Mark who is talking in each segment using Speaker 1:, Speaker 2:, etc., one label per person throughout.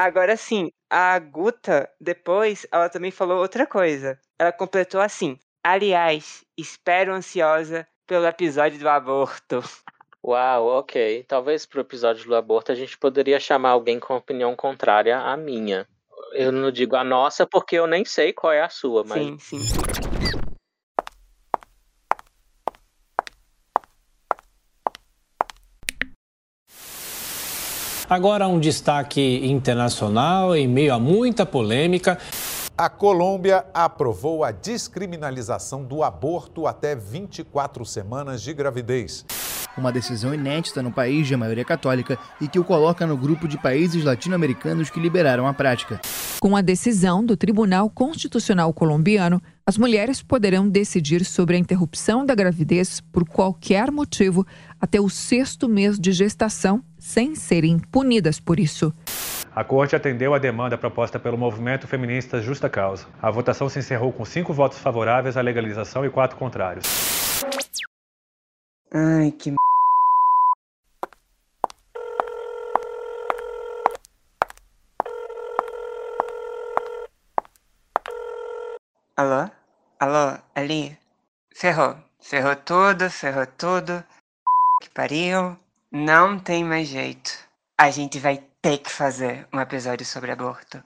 Speaker 1: Agora sim, a Guta, depois, ela também falou outra coisa. Ela completou assim: Aliás, espero ansiosa pelo episódio do aborto.
Speaker 2: Uau, ok. Talvez pro episódio do aborto a gente poderia chamar alguém com opinião contrária à minha. Eu não digo a nossa porque eu nem sei qual é a sua, mas.
Speaker 1: Sim, sim,
Speaker 3: Agora um destaque internacional em meio a muita polêmica.
Speaker 4: A Colômbia aprovou a descriminalização do aborto até 24 semanas de gravidez.
Speaker 5: Uma decisão inédita no país de maioria católica e que o coloca no grupo de países latino-americanos que liberaram a prática.
Speaker 6: Com a decisão do Tribunal Constitucional colombiano, as mulheres poderão decidir sobre a interrupção da gravidez por qualquer motivo até o sexto mês de gestação, sem serem punidas por isso.
Speaker 7: A corte atendeu a demanda proposta pelo movimento feminista Justa Causa. A votação se encerrou com cinco votos favoráveis à legalização e quatro contrários.
Speaker 1: Ai, que Alô? Alô, ali? Ferrou. Ferrou tudo, ferrou tudo. Que pariu. Não tem mais jeito. A gente vai ter que fazer um episódio sobre aborto.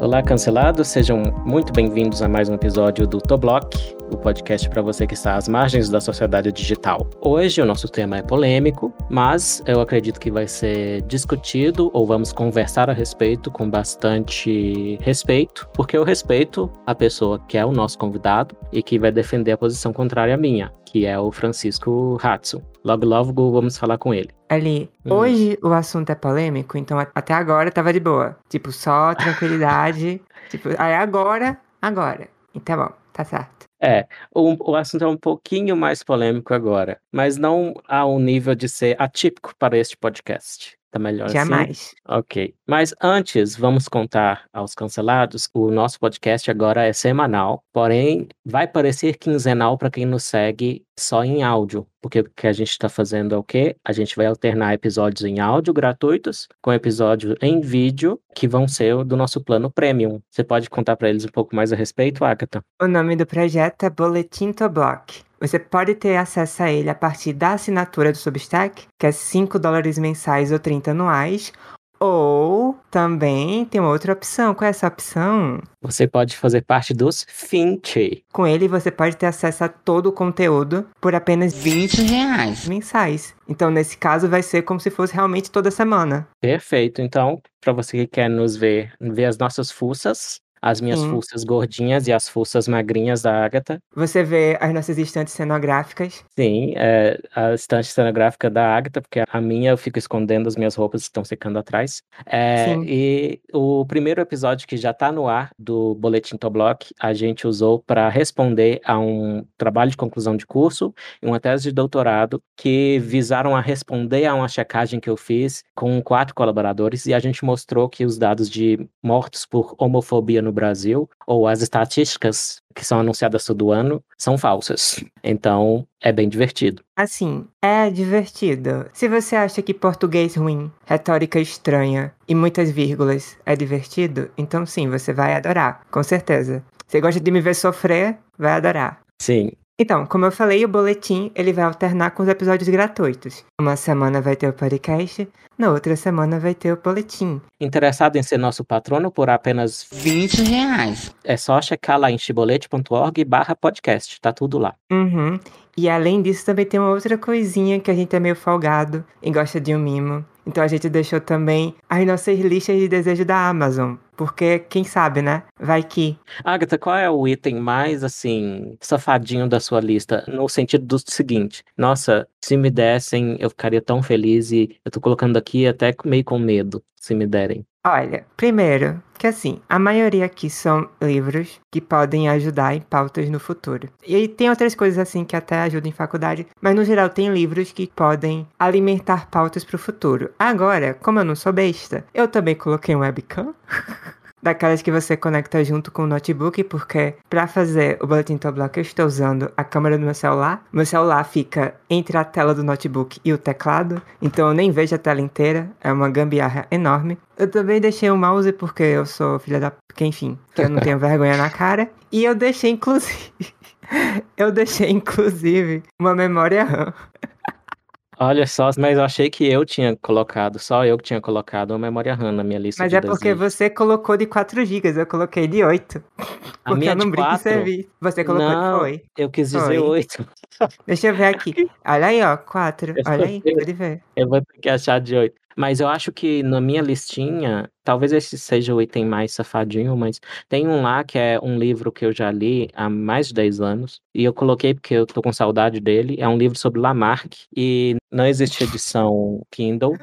Speaker 2: Olá, cancelados, sejam muito bem-vindos a mais um episódio do Toblock, o podcast para você que está às margens da sociedade digital. Hoje o nosso tema é polêmico, mas eu acredito que vai ser discutido ou vamos conversar a respeito com bastante respeito, porque eu respeito a pessoa que é o nosso convidado e que vai defender a posição contrária à minha, que é o Francisco Hatsu. Logo, logo vamos falar com ele.
Speaker 1: Ali,
Speaker 2: Hum.
Speaker 1: hoje o assunto é polêmico, então até agora tava de boa. Tipo, só tranquilidade. tipo, aí agora, agora. Então tá bom, tá certo.
Speaker 2: É, o, o assunto é um pouquinho mais polêmico agora, mas não ao nível de ser atípico para este podcast. Tá melhor assim?
Speaker 1: Jamais.
Speaker 2: Ok. Mas antes, vamos contar aos cancelados: o nosso podcast agora é semanal, porém vai parecer quinzenal para quem nos segue só em áudio. Porque o que a gente está fazendo é o quê? A gente vai alternar episódios em áudio gratuitos com episódios em vídeo que vão ser do nosso plano premium. Você pode contar para eles um pouco mais a respeito, Agatha?
Speaker 1: O nome do projeto é Boletim Toblock. Você pode ter acesso a ele a partir da assinatura do Substack, que é 5 dólares mensais ou 30 anuais. Ou também tem uma outra opção. Qual é essa opção?
Speaker 2: Você pode fazer parte dos Finche.
Speaker 1: Com ele você pode ter acesso a todo o conteúdo por apenas 20 reais mensais. Então, nesse caso, vai ser como se fosse realmente toda semana.
Speaker 2: Perfeito. Então, para você que quer nos ver, ver as nossas fuças, as minhas
Speaker 1: Sim.
Speaker 2: fuças gordinhas e as fuças magrinhas da Agatha.
Speaker 1: Você vê as nossas estantes cenográficas.
Speaker 2: Sim, é a estante cenográfica da Agatha, porque a minha eu fico escondendo as minhas roupas que estão secando atrás. É,
Speaker 1: Sim.
Speaker 2: e o primeiro episódio que já está no ar do Boletim Toblock, a gente usou para responder a um trabalho de conclusão de curso e uma tese de doutorado que visaram a responder a uma checagem que eu fiz com quatro colaboradores e a gente mostrou que os dados de mortos por homofobia no Brasil, ou as estatísticas que são anunciadas todo ano, são falsas. Então, é bem divertido.
Speaker 1: Assim, é divertido. Se você acha que português ruim, retórica estranha e muitas vírgulas é divertido, então sim, você vai adorar, com certeza. Você gosta de me ver sofrer, vai adorar.
Speaker 2: Sim,
Speaker 1: Então, como eu falei, o boletim ele vai alternar com os episódios gratuitos. Uma semana vai ter o podcast, na outra semana vai ter o boletim.
Speaker 2: Interessado em ser nosso patrono por apenas
Speaker 1: 20 reais.
Speaker 2: é só checar lá em chibolete.org barra podcast, tá tudo lá.
Speaker 1: Uhum. E além disso, também tem uma outra coisinha que a gente é meio folgado e gosta de um mimo. Então a gente deixou também as nossas listas de desejo da Amazon. Porque, quem sabe, né? Vai que.
Speaker 2: Agatha, qual é o item mais, assim, safadinho da sua lista? No sentido do seguinte, nossa, se me dessem, eu ficaria tão feliz e eu tô colocando aqui até meio com medo, se me derem.
Speaker 1: Olha, primeiro, que assim, a maioria aqui são livros que podem ajudar em pautas no futuro. E tem outras coisas assim que até ajudam em faculdade, mas no geral tem livros que podem alimentar pautas pro futuro. Agora, como eu não sou besta, eu também coloquei um webcam. daquelas que você conecta junto com o notebook, porque para fazer o boletim Toblock eu estou usando a câmera do meu celular. Meu celular fica entre a tela do notebook e o teclado, então eu nem vejo a tela inteira, é uma gambiarra enorme. Eu também deixei o mouse porque eu sou filha da... Porque, enfim, eu não tenho vergonha na cara. E eu deixei, inclusive... eu deixei, inclusive, uma memória RAM.
Speaker 2: Olha só, mas eu achei que eu tinha colocado, só eu que tinha colocado a memória RAM na minha lista
Speaker 1: Mas
Speaker 2: de
Speaker 1: é porque você colocou de 4 GB, eu coloquei de 8.
Speaker 2: A minha
Speaker 1: eu não
Speaker 2: de
Speaker 1: brinco em
Speaker 2: quatro?
Speaker 1: serviço. Você colocou
Speaker 2: Não,
Speaker 1: foi.
Speaker 2: Eu quis dizer
Speaker 1: Foi.
Speaker 2: oito.
Speaker 1: Deixa eu ver aqui. Olha aí, ó, 4.
Speaker 2: Eu
Speaker 1: Olha aí, pode ver.
Speaker 2: Eu vou ter que achar de oito. Mas eu acho que na minha listinha, talvez esse seja o item mais safadinho, mas tem um lá que é um livro que eu já li há mais de 10 anos. E eu coloquei porque eu tô com saudade dele. É um livro sobre Lamarck. E não existe edição Kindle.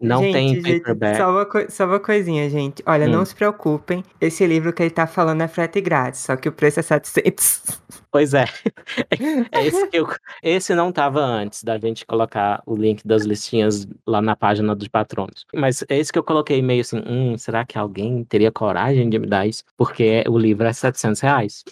Speaker 2: Não
Speaker 1: gente,
Speaker 2: tem
Speaker 1: gente,
Speaker 2: paperback.
Speaker 1: Só uma, só uma coisinha, gente. Olha,
Speaker 2: Hum.
Speaker 1: não se preocupem. Esse livro que ele tá falando é frete grátis, só que o preço é 700.
Speaker 2: Pois é. É esse, que eu- esse não estava antes da gente colocar o link das listinhas lá na página dos patronos. Mas é esse que eu coloquei meio assim, hum, será que alguém teria coragem de me dar isso? Porque o livro é 700 reais.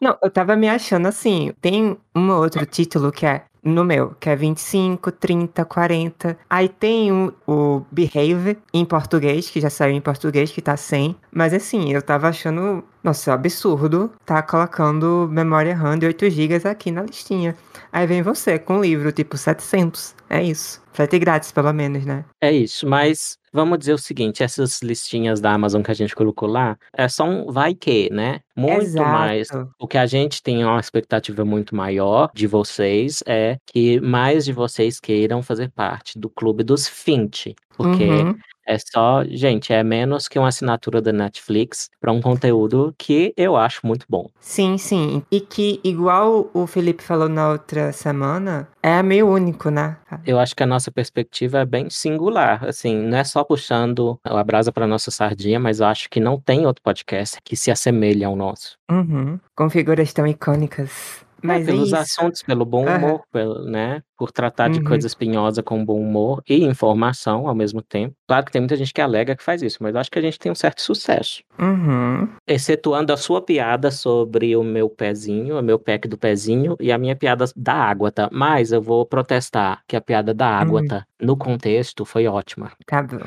Speaker 1: Não, eu tava me achando assim. Tem um outro título que é no meu, que é 25, 30, 40. Aí tem o, o Behave em português, que já saiu em português, que tá 100. Mas assim, eu tava achando, nossa, absurdo tá colocando memória RAM de 8 GB aqui na listinha. Aí vem você com o livro, tipo 700. É isso. Frete grátis, pelo menos, né?
Speaker 2: É isso, mas vamos dizer o seguinte, essas listinhas da Amazon que a gente colocou lá, é só um vai que, né? Muito mais.
Speaker 1: Exato.
Speaker 2: O que a gente tem uma expectativa muito maior de vocês é que mais de vocês queiram fazer parte do clube dos Fint. Porque
Speaker 1: Uhum.
Speaker 2: é só, gente, é menos que uma assinatura da Netflix para um conteúdo que eu acho muito bom.
Speaker 1: Sim, sim. E que, igual o Felipe falou na outra semana, é meio único, né?
Speaker 2: Eu acho que a nossa perspectiva é bem singular, assim, não é só puxando a brasa para nossa sardinha, mas eu acho que não tem outro podcast que se assemelhe ao nosso.
Speaker 1: Uhum. Com figuras tão icônicas. Mas
Speaker 2: é, pelos
Speaker 1: isso.
Speaker 2: assuntos, pelo bom humor, pelo, né? Por tratar de
Speaker 1: Uhum.
Speaker 2: coisa espinhosa com bom humor e informação ao mesmo tempo. Claro que tem muita gente que alega que faz isso, mas eu acho que a gente tem um certo sucesso.
Speaker 1: Uhum.
Speaker 2: Excetuando a sua piada sobre o meu pezinho, o meu pack do pezinho, e a minha piada da água, tá? Mas eu vou protestar que a piada da água,
Speaker 1: Hum.
Speaker 2: tá? No contexto, foi ótima.
Speaker 1: Tá bom.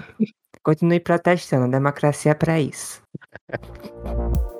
Speaker 1: Continue protestando, a democracia é pra isso.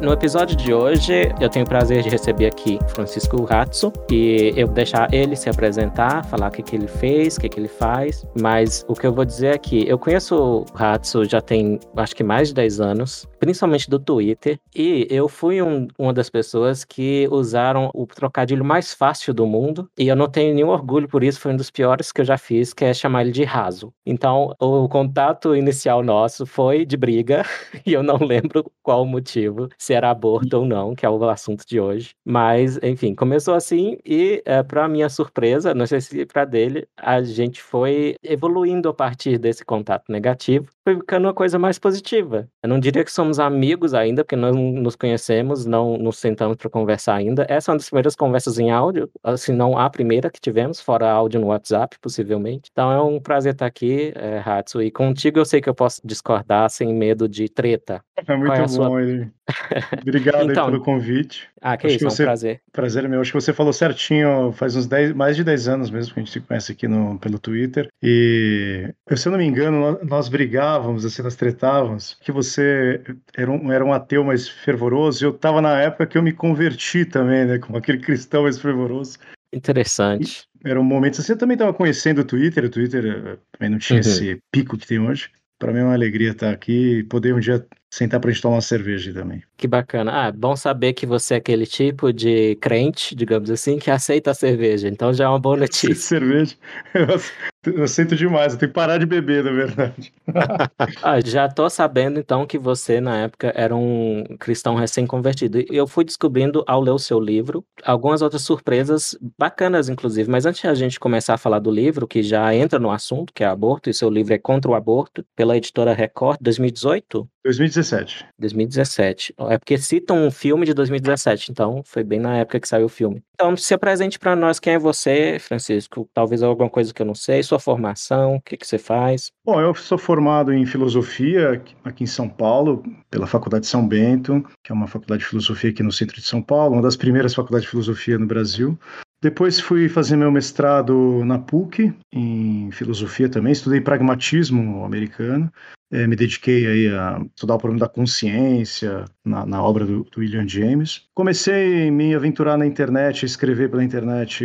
Speaker 2: No episódio de hoje, eu tenho o prazer de receber aqui Francisco Ratso e eu vou deixar ele se apresentar, falar o que, que ele fez, o que, que ele faz. Mas o que eu vou dizer aqui, eu conheço o Ratso já tem acho que mais de 10 anos, principalmente do Twitter, e eu fui um- uma das pessoas que usaram o trocadilho mais fácil do mundo, e eu não tenho nenhum orgulho por isso, foi um dos piores que eu já fiz, que é chamar ele de raso. Então, o contato inicial nosso foi de briga, e eu não lembro qual o motivo, se era aborto ou não, que é o assunto de hoje. Mas, enfim, começou assim e, é, para minha surpresa, não sei se para dele, a gente foi evoluindo a partir desse contato negativo, foi ficando uma coisa mais positiva. Eu não diria que somos amigos ainda, porque nós não nos conhecemos, não nos sentamos para conversar ainda. Essa é uma das primeiras conversas em áudio, se não a primeira que tivemos, fora áudio no WhatsApp, possivelmente. Então é um prazer estar aqui, é, Hatsu, e contigo eu sei que eu posso discordar sem medo de treta.
Speaker 8: É muito
Speaker 2: é
Speaker 8: bom,
Speaker 2: sua-
Speaker 8: ele. Obrigado aí
Speaker 2: Então,
Speaker 8: pelo convite.
Speaker 2: Ah, que
Speaker 8: Acho
Speaker 2: isso,
Speaker 8: que
Speaker 2: é um
Speaker 8: você-
Speaker 2: prazer.
Speaker 8: Prazer é meu. Acho que você falou certinho, faz uns 10, mais de 10 anos mesmo que a gente se conhece aqui no, pelo Twitter. E, se eu não me engano, nós, brigávamos, assim, nós tretávamos, que você era um, era um ateu mais fervoroso. E eu estava na época que eu me converti também, né? Como aquele cristão mais fervoroso.
Speaker 2: Interessante.
Speaker 8: Era um momento assim, eu também estava conhecendo o Twitter, o Twitter eh, também não tinha
Speaker 2: Uhum.
Speaker 8: esse pico que tem hoje. Para mim é uma alegria estar aqui e poder um dia sentar para a gente tomar uma cerveja também.
Speaker 2: Que bacana. Ah, bom saber que você é aquele tipo de crente, digamos assim, que aceita a cerveja. Então já é uma boa notícia.
Speaker 8: cerveja, eu, ace- eu aceito demais, eu tenho que parar de beber, na verdade.
Speaker 2: Ah, já tô sabendo então que você na época era um cristão recém-convertido. E eu fui descobrindo ao ler o seu livro algumas outras surpresas bacanas, inclusive. Mas antes de a gente começar a falar do livro, que já entra no assunto, que é aborto, e seu livro é Contra o Aborto, pela editora Record, 2018?
Speaker 8: 2017.
Speaker 2: 2017. É porque citam um filme de 2017, então foi bem na época que saiu o filme. Então, se apresente para nós quem é você, Francisco. Talvez alguma coisa que eu não sei, sua formação, o que, que você faz.
Speaker 8: Bom, eu sou formado em filosofia aqui em São Paulo, pela Faculdade São Bento, que é uma faculdade de filosofia aqui no centro de São Paulo, uma das primeiras faculdades de filosofia no Brasil. Depois fui fazer meu mestrado na PUC, em filosofia também, estudei pragmatismo americano, é, me dediquei aí a estudar o problema da consciência na, na obra do, do, William James. Comecei a me aventurar na internet, escrever pela internet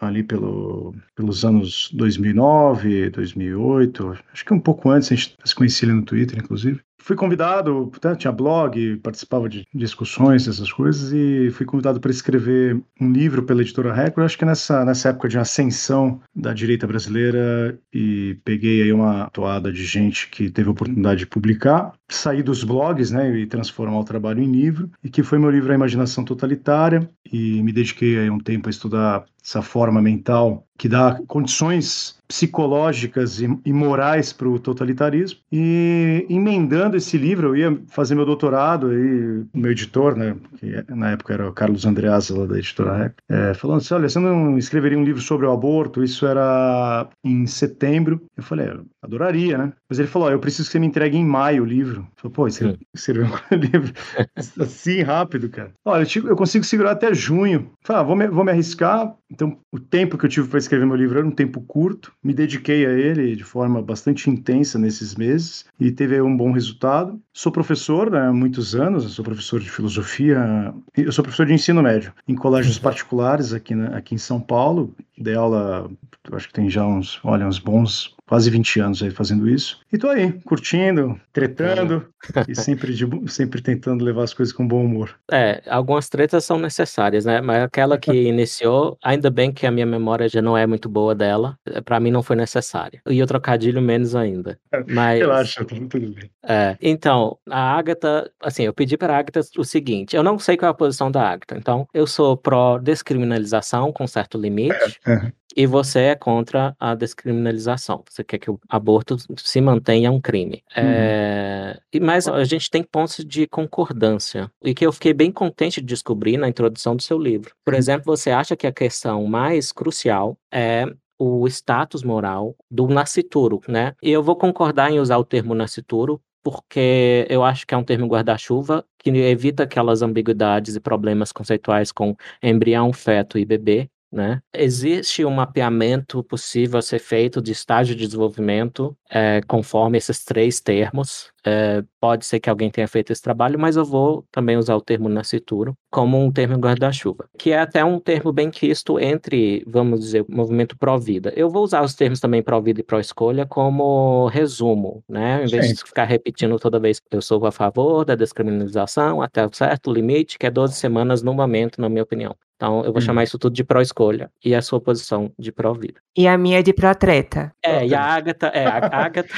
Speaker 8: ali pelo, pelos anos 2009, 2008, acho que um pouco antes, a gente se conhecia ali no Twitter, inclusive fui convidado, né, tinha blog, participava de discussões, essas coisas, e fui convidado para escrever um livro pela editora Record, acho que nessa, nessa época de ascensão da direita brasileira, e peguei aí uma toada de gente que teve a oportunidade de publicar, sair dos blogs, né, e transformar o trabalho em livro, e que foi meu livro A Imaginação Totalitária, e me dediquei aí um tempo a estudar essa forma mental que dá condições psicológicas e, e morais para o totalitarismo. E emendando esse livro, eu ia fazer meu doutorado, aí o meu editor, né, que na época era o Carlos Andreasa, lá da editora REC, é, falando assim, olha, você não escreveria um livro sobre o aborto? Isso era em setembro. Eu falei, eu adoraria, né? Mas ele falou, eu preciso que você me entregue em maio o livro. Eu falei, pô, você escreveu um livro assim rápido, cara. Olha, eu, eu consigo segurar até junho. Eu falei, ah, vou me, vou me arriscar, então, o tempo que eu tive para escrever meu livro era um tempo curto, me dediquei a ele de forma bastante intensa nesses meses e teve um bom resultado. Sou professor né, há muitos anos, sou professor de filosofia, eu sou professor de ensino médio em colégios uhum. particulares aqui, aqui em São Paulo. Dei aula, acho que tem já uns, olha, uns bons quase 20 anos aí fazendo isso. E tô aí, curtindo, tretando é. e sempre, de, sempre tentando levar as coisas com bom humor.
Speaker 2: É, algumas tretas são necessárias, né? Mas aquela que iniciou, ainda bem que a minha memória já não é muito boa dela, para mim não foi necessária. E o trocadilho menos ainda. Mas,
Speaker 8: Relaxa, tá tudo bem.
Speaker 2: É, então, a Agatha, assim, eu pedi para a Agatha o seguinte, eu não sei qual é a posição da Agatha, então eu sou pró-descriminalização com certo limite, é, é e você é contra a descriminalização. Você quer que o aborto se mantenha um crime. Uhum. É... Mas a gente tem pontos de concordância. E que eu fiquei bem contente de descobrir na introdução do seu livro. Por uhum. exemplo, você acha que a questão mais crucial é o status moral do nascituro, né? E eu vou concordar em usar o termo nascituro, porque eu acho que é um termo guarda-chuva que evita aquelas ambiguidades e problemas conceituais com embrião, feto e bebê, né? Existe um mapeamento possível a ser feito de estágio de desenvolvimento é, conforme esses três termos. É, pode ser que alguém tenha feito esse trabalho, mas eu vou também usar o termo nascituro como um termo guarda-chuva, que é até um termo bem quisto entre, vamos dizer, movimento pró-vida. Eu vou usar os termos também pró-vida e pró-escolha como resumo, né? Em vez Sim. de ficar repetindo toda vez que eu sou a favor da descriminalização até um certo limite, que é 12 semanas no momento, na minha opinião. Então, eu vou hum. chamar isso tudo de pró-escolha. E a sua posição de pró-vida.
Speaker 1: E a minha é de pró-treta.
Speaker 2: É, e a Agatha, é, a Agatha,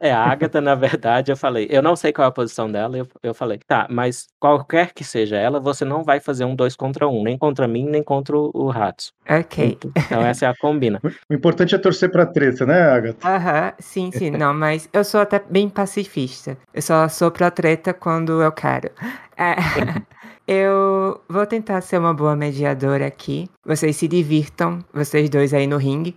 Speaker 2: é, a Agatha, na verdade, eu falei, eu não sei qual é a posição dela, eu, eu falei, tá, mas qualquer que seja ela, você não vai fazer um dois contra um, nem contra mim, nem contra o Ratsu.
Speaker 1: Ok.
Speaker 2: Então, essa é a combina.
Speaker 8: O importante é torcer pra treta, né, Agatha?
Speaker 1: Aham, sim, sim, não, mas eu sou até bem pacifista. Eu só sou pra treta quando eu quero. É. Eu vou tentar ser uma boa mediadora aqui. Vocês se divirtam, vocês dois aí no ringue.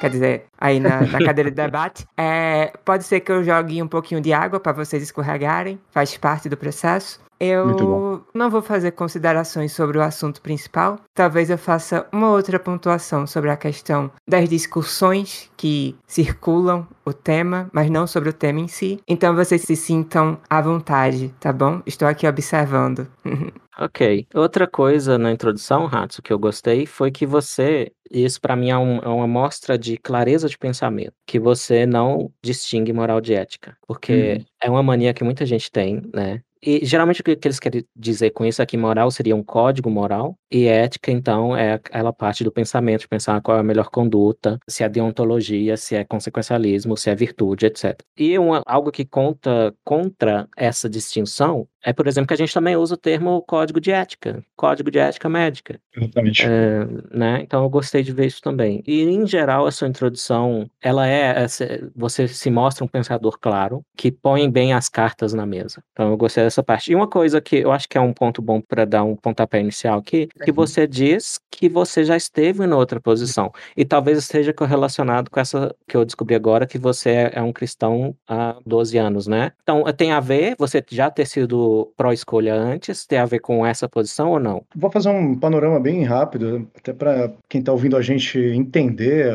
Speaker 1: Quer dizer, aí na, na cadeira de debate. É, pode ser que eu jogue um pouquinho de água para vocês escorregarem, faz parte do processo. Eu não vou fazer considerações sobre o assunto principal. Talvez eu faça uma outra pontuação sobre a questão das discussões que circulam o tema, mas não sobre o tema em si. Então vocês se sintam à vontade, tá bom? Estou aqui observando.
Speaker 2: Ok. Outra coisa na introdução, Hatsu, que eu gostei foi que você, isso para mim é, um, é, uma mostra de clareza de pensamento, que você não distingue moral de ética, porque uhum. é uma mania que muita gente tem, né? E geralmente o que eles querem dizer com isso é que moral seria um código moral e ética, então, é aquela parte do pensamento, pensar qual é a melhor conduta, se é deontologia, se é consequencialismo, se é virtude, etc. E uma, algo que conta contra essa distinção é, por exemplo, que a gente também usa o termo código de ética, código de ética médica.
Speaker 8: Exatamente.
Speaker 2: É, né? Então eu gostei de ver isso também. E, em geral, a sua introdução, ela é, você se mostra um pensador claro, que põe bem as cartas na mesa. Então eu gostei essa parte. E uma coisa que eu acho que é um ponto bom para dar um pontapé inicial aqui, que você diz que você já esteve em outra posição. E talvez esteja correlacionado com essa que eu descobri agora, que você é um cristão há 12 anos, né? Então, tem a ver você já ter sido pró-escolha antes, tem a ver com essa posição ou não?
Speaker 8: Vou fazer um panorama bem rápido, até para quem está ouvindo a gente entender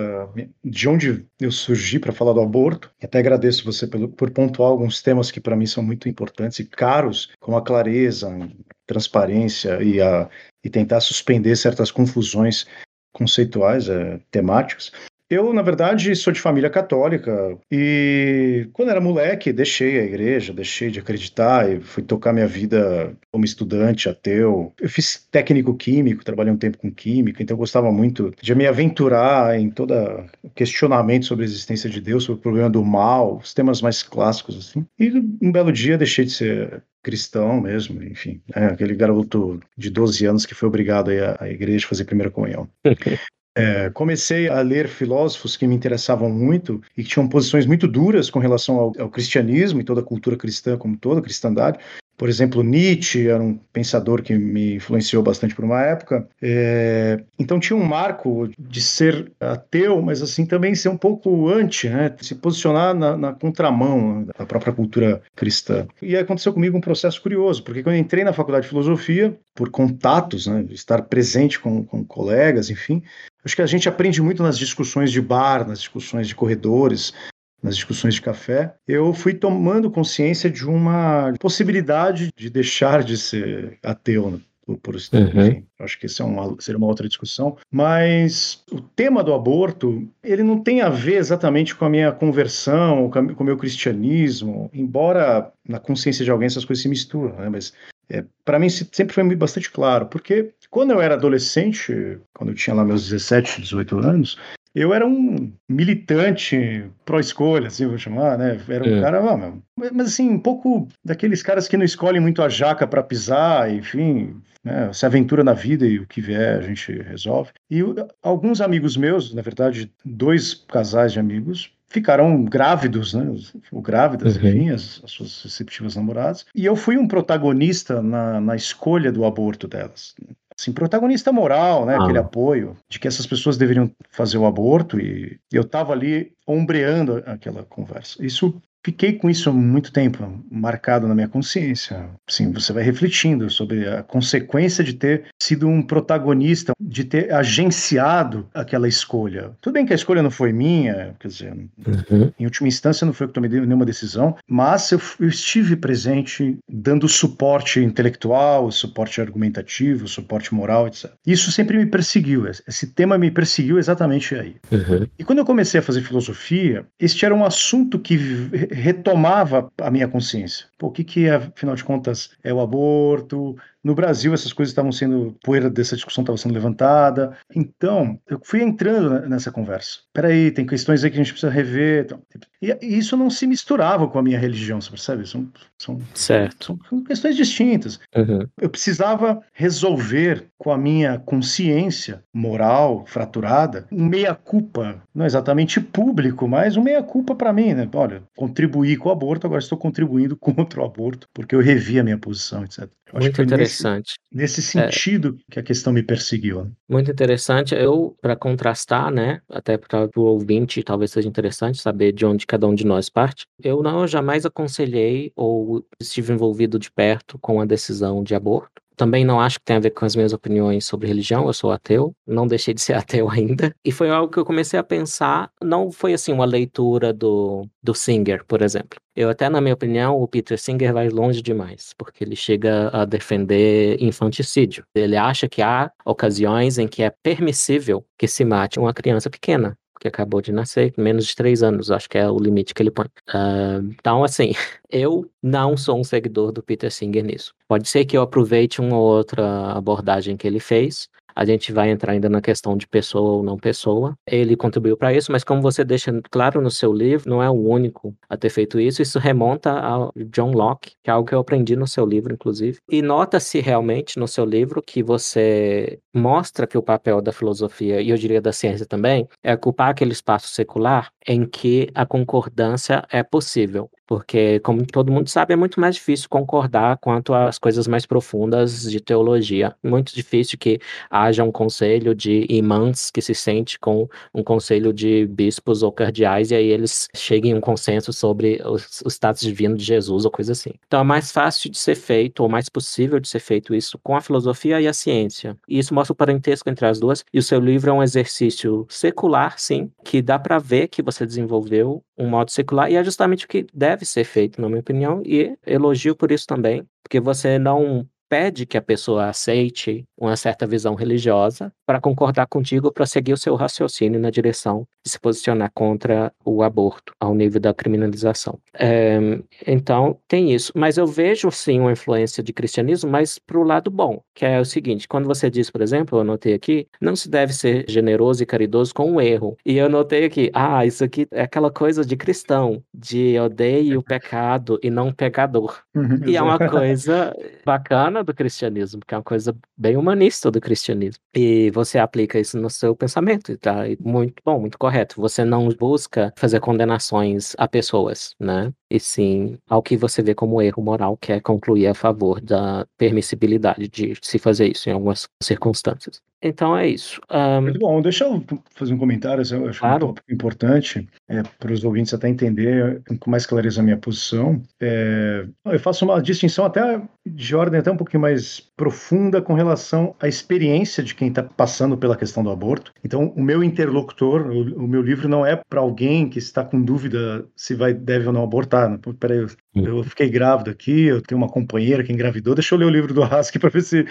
Speaker 8: de onde eu surgi para falar do aborto. Até agradeço você pelo, por pontuar alguns temas que para mim são muito importantes e caros, como a clareza, transparência e, a, e tentar suspender certas confusões conceituais, é, temáticas. Eu, na verdade, sou de família católica e quando era moleque deixei a igreja, deixei de acreditar e fui tocar minha vida como estudante ateu. Eu fiz técnico químico, trabalhei um tempo com química, então eu gostava muito de me aventurar em todo questionamento sobre a existência de Deus, sobre o problema do mal, os temas mais clássicos assim. E um belo dia deixei de ser cristão mesmo, enfim, né? aquele garoto de 12 anos que foi obrigado a à igreja fazer primeira comunhão. É, comecei a ler filósofos que me interessavam muito e que tinham posições muito duras com relação ao, ao cristianismo e toda a cultura cristã como toda, a cristandade. Por exemplo, Nietzsche era um pensador que me influenciou bastante por uma época. É, então tinha um marco de ser ateu, mas assim também ser um pouco anti, né? se posicionar na, na contramão da própria cultura cristã. E aconteceu comigo um processo curioso, porque quando eu entrei na faculdade de filosofia, por contatos, né, estar presente com, com colegas, enfim, acho que a gente aprende muito nas discussões de bar, nas discussões de corredores, nas discussões de café, eu fui tomando consciência de uma possibilidade de deixar de ser ateu. Né? Por, por uhum. acho que isso é uma, seria uma outra discussão. Mas o tema do aborto, ele não tem a ver exatamente com a minha conversão, com, o meu cristianismo, embora na consciência de alguém essas coisas se misturam, né? Mas é, para mim sempre foi bastante claro, porque quando eu era adolescente, quando eu tinha lá meus 17, 18 anos, eu era um militante pró-escolha, assim, vou chamar, né? Era um é. cara, ah, mas assim, um pouco daqueles caras que não escolhem muito a jaca para pisar, enfim, né? se aventura na vida e o que vier a gente resolve. E alguns amigos meus, na verdade, dois casais de amigos, ficaram grávidos, né? Ou grávidas, uhum. enfim, as, as, suas receptivas namoradas. E eu fui um protagonista na, na escolha do aborto delas assim, protagonista moral, né? Ah. Aquele apoio de que essas pessoas deveriam fazer o aborto e eu estava ali ombreando aquela conversa. Isso fiquei com isso há muito tempo marcado na minha consciência. Sim, você vai refletindo sobre a consequência de ter sido um protagonista, de ter agenciado aquela escolha. Tudo bem que a escolha não foi minha, quer dizer, uhum. em última instância não foi eu que tomei nenhuma decisão, mas eu, eu estive presente dando suporte intelectual, suporte argumentativo, suporte moral, etc. Isso sempre me perseguiu, esse tema me perseguiu exatamente aí. Uhum. E quando eu comecei a fazer filosofia, este era um assunto que retomava a minha consciência. Pô, o que, que é, afinal de contas, é o aborto? No Brasil, essas coisas estavam sendo, poeira dessa discussão estava sendo levantada. Então, eu fui entrando nessa conversa. Peraí, tem questões aí que a gente precisa rever. Então, e, e isso não se misturava com a minha religião, você percebe? São, são,
Speaker 2: certo.
Speaker 8: são questões distintas. Uhum. Eu precisava resolver com a minha consciência moral fraturada um meia-culpa, não exatamente público, mas um meia-culpa para mim, né? Olha, contribuí com o aborto, agora estou contribuindo contra o aborto, porque eu revi a minha posição, etc.
Speaker 2: Muito interessante.
Speaker 8: Nesse, nesse sentido é, que a questão me perseguiu. Né?
Speaker 2: Muito interessante. Eu, para contrastar, né, até para o ouvinte talvez seja interessante saber de onde cada um de nós parte, eu não jamais aconselhei ou estive envolvido de perto com a decisão de aborto. Também não acho que tem a ver com as minhas opiniões sobre religião, eu sou ateu, não deixei de ser ateu ainda. E foi algo que eu comecei a pensar, não foi assim uma leitura do, do Singer, por exemplo. Eu até, na minha opinião, o Peter Singer vai longe demais, porque ele chega a defender infanticídio. Ele acha que há ocasiões em que é permissível que se mate uma criança pequena que acabou de nascer, menos de três anos, acho que é o limite que ele põe. Uh, então, assim, eu não sou um seguidor do Peter Singer nisso. Pode ser que eu aproveite uma ou outra abordagem que ele fez, a gente vai entrar ainda na questão de pessoa ou não pessoa. Ele contribuiu para isso, mas como você deixa claro no seu livro, não é o único a ter feito isso. Isso remonta ao John Locke, que é algo que eu aprendi no seu livro, inclusive. E nota-se realmente no seu livro que você mostra que o papel da filosofia, e eu diria da ciência também, é ocupar aquele espaço secular em que a concordância é possível. Porque, como todo mundo sabe, é muito mais difícil concordar quanto às coisas mais profundas de teologia. Muito difícil que haja um conselho de imãs que se sente com um conselho de bispos ou cardeais e aí eles cheguem a um consenso sobre o, status divino de Jesus ou coisa assim. Então é mais fácil de ser feito, ou mais possível de ser feito isso com a filosofia e a ciência. E isso mostra o parentesco entre as duas. E o seu livro é um exercício secular, sim, que dá para ver que você desenvolveu um modo secular e é justamente o que deve ser feito, na minha opinião, e elogio por isso também, porque você não pede que a pessoa aceite uma certa visão religiosa para concordar contigo para seguir o seu raciocínio na direção de se posicionar contra o aborto ao nível da criminalização. É, então tem isso, mas eu vejo sim uma influência de cristianismo, mas para o lado bom, que é o seguinte: quando você diz, por exemplo, eu anotei aqui, não se deve ser generoso e caridoso com um erro, e eu notei aqui, ah, isso aqui é aquela coisa de cristão, de odeie o pecado e não pecador,
Speaker 8: Uhum,
Speaker 2: e é uma coisa bacana do cristianismo, que é uma coisa bem humanista do cristianismo. E você aplica isso no seu pensamento, tá muito bom, muito correto. Você não busca fazer condenações a pessoas, né? E sim ao que você vê como erro moral, que é concluir a favor da permissibilidade de se fazer isso em algumas circunstâncias. Então é isso. Ahn,
Speaker 8: Muito bom, deixa eu fazer um comentário, eu acho
Speaker 2: Claro.
Speaker 8: um tópico importante é, para os ouvintes até entender com mais clareza a minha posição. É, eu faço uma distinção até de ordem até um pouquinho mais profunda com relação à experiência de quem está passando pela questão do aborto. Então, o meu interlocutor, o, o meu livro não é para alguém que está com dúvida se vai deve ou não abortar. Né? Peraí, eu, eu fiquei grávida aqui, eu tenho uma companheira que engravidou, deixa eu ler o livro do Haskell para ver se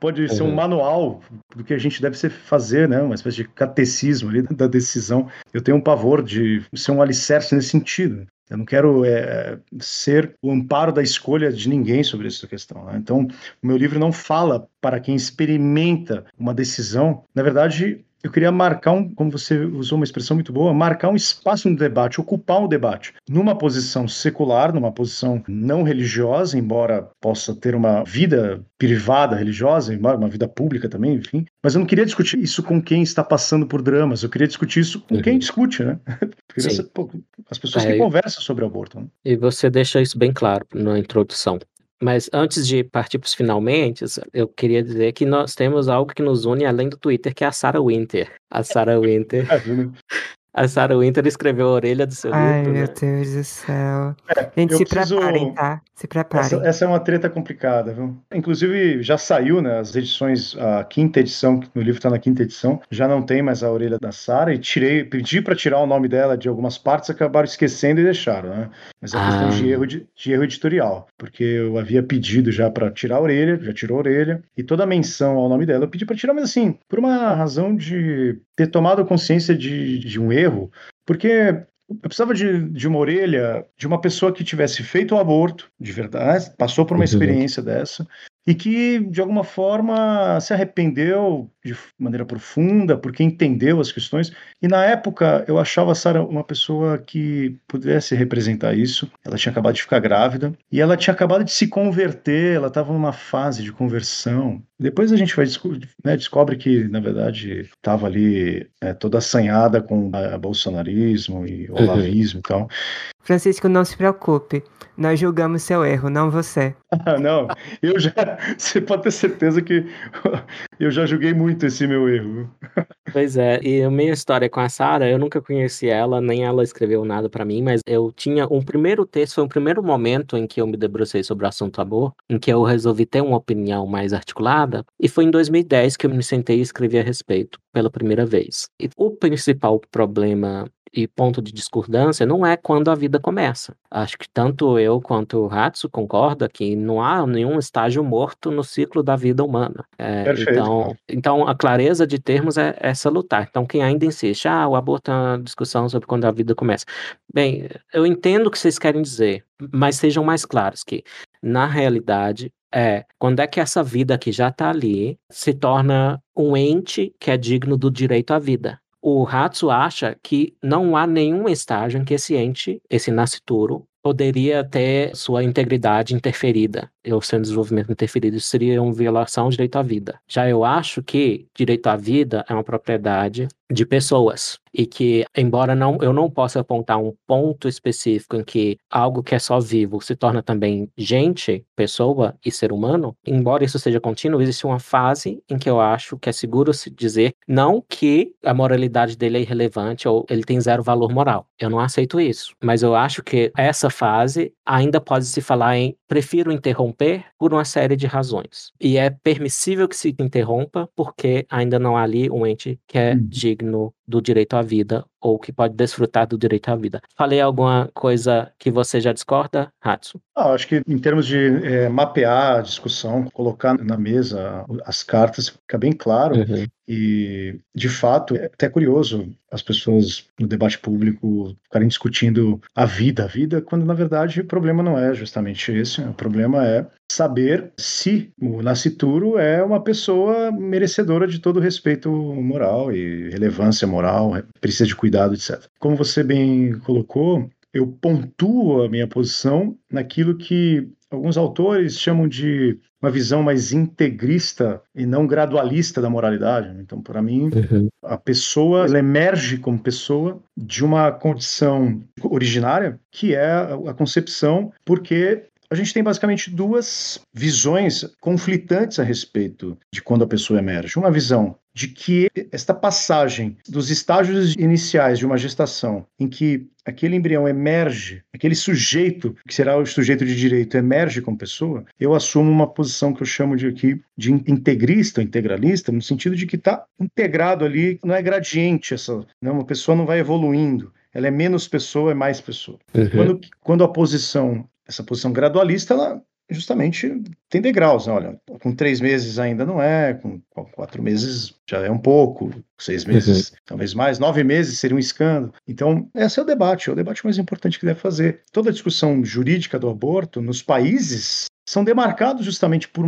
Speaker 8: pode ser um
Speaker 2: Uhum.
Speaker 8: manual do que a gente deve fazer, né? Uma espécie de catecismo ali da decisão. Eu tenho um pavor de ser um alicerce nesse sentido. Eu não quero é, ser o amparo da escolha de ninguém sobre essa questão. né? Então, o meu livro não fala para quem experimenta uma decisão. Na verdade, eu queria marcar um, como você usou uma expressão muito boa, marcar um espaço no debate, ocupar um debate, numa posição secular, numa posição não religiosa, embora possa ter uma vida privada religiosa, embora uma vida pública também, enfim. Mas eu não queria discutir isso com quem está passando por dramas, eu queria discutir isso com quem
Speaker 2: Uhum.
Speaker 8: discute, né? Ser, pô, as pessoas
Speaker 2: É,
Speaker 8: que conversam sobre aborto. Né?
Speaker 2: E você deixa isso bem claro na introdução. Mas antes de partir para os finalmente, eu queria dizer que nós temos algo que nos une além do Twitter, que é a Sarah Winter. A Sarah Winter, a Sarah Winter escreveu a orelha do seu
Speaker 1: Ai,
Speaker 2: livro,
Speaker 1: meu
Speaker 2: né?
Speaker 1: Deus do céu. Gente,
Speaker 8: eu
Speaker 1: se
Speaker 8: preciso-
Speaker 1: preparem, tá? Se preparem.
Speaker 8: Essa, essa é uma treta complicada, viu? Inclusive, já saiu, né? As edições, a quinta edição, no livro está na quinta edição, já não tem mais a orelha da Sara e tirei, pedi para tirar o nome dela de algumas partes, acabaram esquecendo e deixaram, né? Mas é questão
Speaker 2: Ah.
Speaker 8: de erro, de, de erro editorial, porque eu havia pedido já para tirar a orelha, já tirou a orelha, e toda a menção ao nome dela eu pedi para tirar, mas assim, por uma razão de ter tomado consciência de, de um erro, porque eu precisava de, de uma orelha de uma pessoa que tivesse feito o aborto, de verdade, passou por uma experiência dessa, e que, de alguma forma, se arrependeu de maneira profunda, porque entendeu as questões. E na época, eu achava a Sara uma pessoa que pudesse representar isso. Ela tinha acabado de ficar grávida, e ela tinha acabado de se converter, ela estava numa fase de conversão. Depois a gente vai né, descobre que, na verdade, estava ali é, toda assanhada com a, bolsonarismo e olavismo e tal.
Speaker 1: Francisco, não se preocupe. Nós julgamos seu erro, não você.
Speaker 8: Ah, não, eu já. Você pode ter certeza que eu já julguei muito esse meu erro.
Speaker 2: Pois é, e a minha história com a Sarah, eu nunca conheci ela, nem ela escreveu nada pra mim, mas eu tinha um primeiro texto, foi um primeiro momento em que eu me debrucei sobre o assunto amor, em que eu resolvi ter uma opinião mais articulada, e foi em 2010 que eu me sentei e escrevi a respeito pela primeira vez. E o principal problema e ponto de discordância não é quando a vida começa. Acho que tanto eu quanto o Hatsu concorda que não há nenhum estágio morto no ciclo da vida humana. É,
Speaker 8: Perfeito,
Speaker 2: então, então, a clareza de termos é, é salutar. Então, quem ainda insiste, ah, o aborto é uma discussão sobre quando a vida começa. Bem, eu entendo o que vocês querem dizer, mas sejam mais claros que, na realidade, é quando é que essa vida que já está ali se torna um ente que é digno do direito à vida. O Hatsu acha que não há nenhum estágio em que esse ente, esse nascituro, poderia ter sua integridade interferida, ou seu desenvolvimento interferido. Isso seria uma violação ao direito à vida. Já eu acho que direito à vida é uma propriedade de pessoas e que, embora não, eu não possa apontar um ponto específico em que algo que é só vivo se torna também gente, pessoa e ser humano, embora isso seja contínuo, existe uma fase em que eu acho que é seguro se dizer não que a moralidade dele é irrelevante ou ele tem zero valor moral. Eu não aceito isso, mas eu acho que essa fase ainda pode se falar em prefiro interromper por uma série de razões. E é permissível que se interrompa porque ainda não há ali um ente que é uhum. digno do direito à vida ou que pode desfrutar do direito à vida. Falei alguma coisa que você já discorda, Hatsu?
Speaker 8: Ah, acho que em termos de é, mapear a discussão, colocar na mesa as cartas, fica bem claro. Uhum. E, de fato, é até curioso as pessoas no debate público ficarem discutindo a vida, a vida, quando na verdade o problema não é justamente esse. O problema é saber se o nascituro é uma pessoa merecedora de todo respeito moral e relevância moral, precisa de cuidado, etc. Como você bem colocou, eu pontuo a minha posição naquilo que alguns autores chamam de uma visão mais integrista e não gradualista da moralidade. Então, para mim, uhum. a pessoa emerge como pessoa de uma condição originária, que é a concepção, porque a gente tem basicamente duas visões conflitantes a respeito de quando a pessoa emerge. Uma visão de que esta passagem dos estágios iniciais de uma gestação, em que aquele embrião emerge, aquele sujeito, que será o sujeito de direito, emerge como pessoa, eu assumo uma posição que eu chamo de aqui de integrista, integralista, no sentido de que está integrado ali, não é gradiente essa, né? uma pessoa não vai evoluindo, ela é menos pessoa, é mais pessoa. Uhum. Quando, quando a posição essa posição gradualista, ela justamente tem degraus. Né? Olha, com três meses ainda não é, com quatro meses já é um pouco, seis meses uhum. talvez mais, nove meses seria um escândalo. Então, esse é o debate, é o debate mais importante que deve fazer. Toda a discussão jurídica do aborto nos países são demarcados justamente por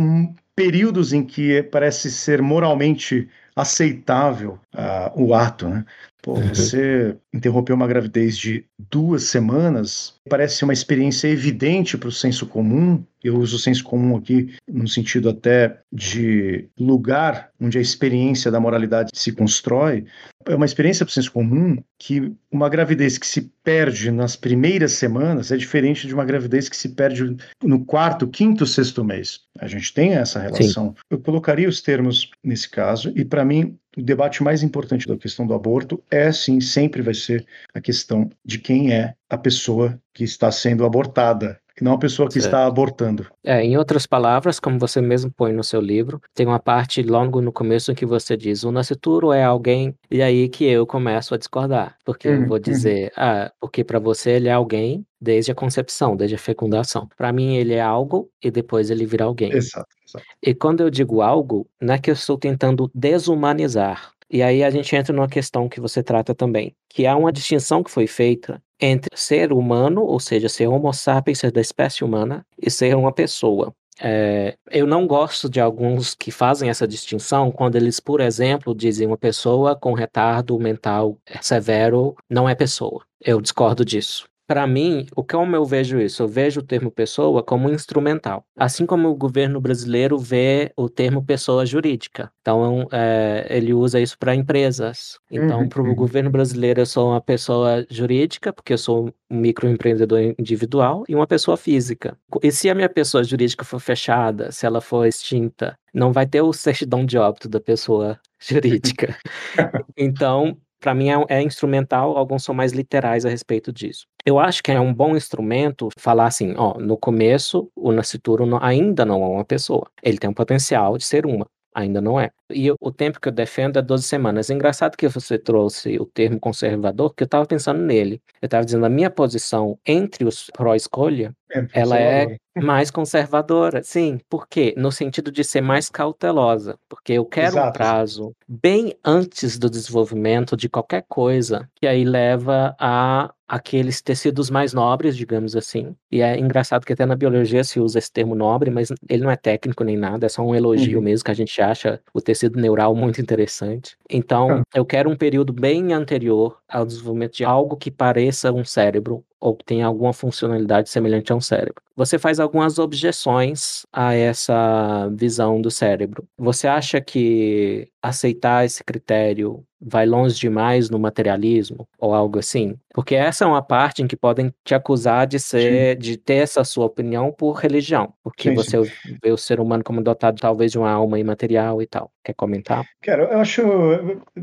Speaker 8: períodos em que parece ser moralmente aceitável uh, o ato, né? Pô, uhum. você interrompeu uma gravidez de duas semanas, parece uma experiência evidente para o senso comum. Eu uso o senso comum aqui no sentido até de lugar onde a experiência da moralidade se constrói. É uma experiência para o senso comum que uma gravidez que se perde nas primeiras semanas é diferente de uma gravidez que se perde no quarto, quinto, sexto mês. A gente tem essa relação. Sim. Eu colocaria os termos nesse caso, e para mim, o debate mais importante da questão do aborto é, sim, sempre vai ser a questão de quem é a pessoa que está sendo abortada, e não a pessoa que certo. está abortando.
Speaker 2: É, em outras palavras, como você mesmo põe no seu livro, tem uma parte logo no começo em que você diz: o nascituro é alguém, e aí que eu começo a discordar, porque uhum, eu vou dizer, uhum. ah, porque para você ele é alguém desde a concepção, desde a fecundação. Para mim ele é algo e depois ele vira alguém.
Speaker 8: Exato, exato.
Speaker 2: E quando eu digo algo, não é que eu estou tentando desumanizar. E aí a gente entra numa questão que você trata também, que há uma distinção que foi feita entre ser humano, ou seja, ser homo sapiens, ser da espécie humana, e ser uma pessoa. É, eu não gosto de alguns que fazem essa distinção quando eles, por exemplo, dizem uma pessoa com retardo mental severo não é pessoa. Eu discordo disso. Para mim, o como eu vejo isso? Eu vejo o termo pessoa como instrumental. Assim como o governo brasileiro vê o termo pessoa jurídica. Então, é, ele usa isso para empresas. Então, uhum, para o uhum. governo brasileiro, eu sou uma pessoa jurídica, porque eu sou um microempreendedor individual, e uma pessoa física. E se a minha pessoa jurídica for fechada, se ela for extinta, não vai ter o certidão de óbito da pessoa jurídica. então, para mim é, é, instrumental, alguns são mais literais a respeito disso. Eu acho que é um bom instrumento falar assim, ó, no começo o nascituro não, ainda não é uma pessoa, ele tem um potencial de ser uma, ainda não é. E o tempo que eu defendo é 12 semanas. Engraçado que você trouxe o termo conservador, porque eu estava pensando nele. Eu estava dizendo a minha posição entre os pró-escolha, ela é mais conservadora. Sim, por quê? No sentido de ser mais cautelosa, porque eu quero Exato. um prazo bem antes do desenvolvimento de qualquer coisa, que aí leva a aqueles tecidos mais nobres, digamos assim. E é engraçado que até na biologia se usa esse termo nobre, mas ele não é técnico nem nada, é só um elogio uhum. mesmo que a gente acha o tecido neural muito interessante. Então, ah. eu quero um período bem anterior ao desenvolvimento de algo que pareça um cérebro ou tenha alguma funcionalidade semelhante a um cérebro. Você faz algumas objeções a essa visão do cérebro. Você acha que aceitar esse critério vai longe demais no materialismo ou algo assim? Porque essa é uma parte em que podem te acusar de ser, sim. de ter essa sua opinião por religião, porque sim, você sim. vê o ser humano como dotado talvez de uma alma imaterial e tal. Quer comentar?
Speaker 8: Quero, eu acho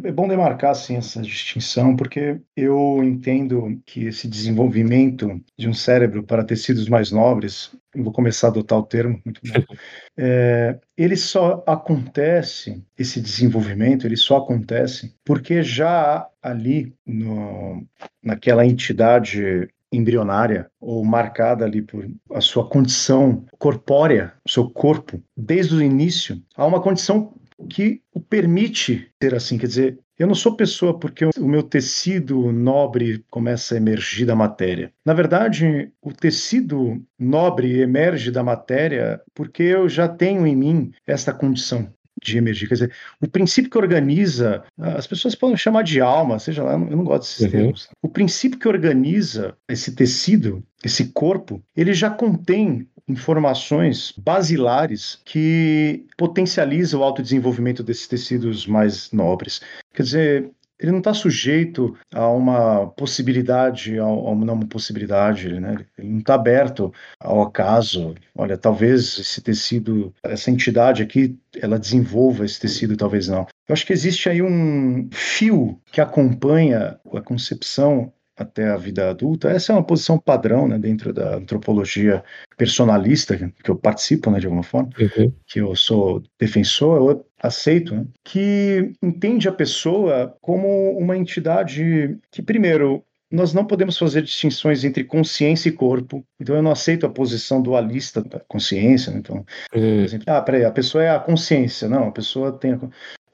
Speaker 8: é bom demarcar assim essa distinção, porque eu entendo que esse desenvolvimento de um cérebro para tecidos mais nobres vou começar a adotar o termo, muito bom. É, ele só acontece, esse desenvolvimento, ele só acontece porque já há ali, no, naquela entidade embrionária ou marcada ali por a sua condição corpórea, o seu corpo, desde o início, há uma condição que o permite ser assim, quer dizer, eu não sou pessoa porque o meu tecido nobre começa a emergir da matéria. Na verdade, o tecido nobre emerge da matéria porque eu já tenho em mim essa condição de emergir. Quer dizer, o princípio que organiza, as pessoas podem chamar de alma, seja lá, eu não gosto desses uhum. termos. O princípio que organiza esse tecido, esse corpo, ele já contém informações basilares que potencializam o autodesenvolvimento desses tecidos mais nobres. Quer dizer, ele não está sujeito a uma possibilidade, a uma possibilidade, né? ele não está aberto ao acaso. Olha, talvez esse tecido, essa entidade aqui, ela desenvolva esse tecido, talvez não. Eu acho que existe aí um fio que acompanha a concepção até a vida adulta. Essa é uma posição padrão né, dentro da antropologia personalista, que eu participo né, de alguma forma, uhum. que eu sou defensor, eu aceito, né, que entende a pessoa como uma entidade que, primeiro, nós não podemos fazer distinções entre consciência e corpo. Então eu não aceito a posição dualista da consciência. Né? Então, uhum. por exemplo, ah, peraí, a pessoa é a consciência. Não, a pessoa tem. A...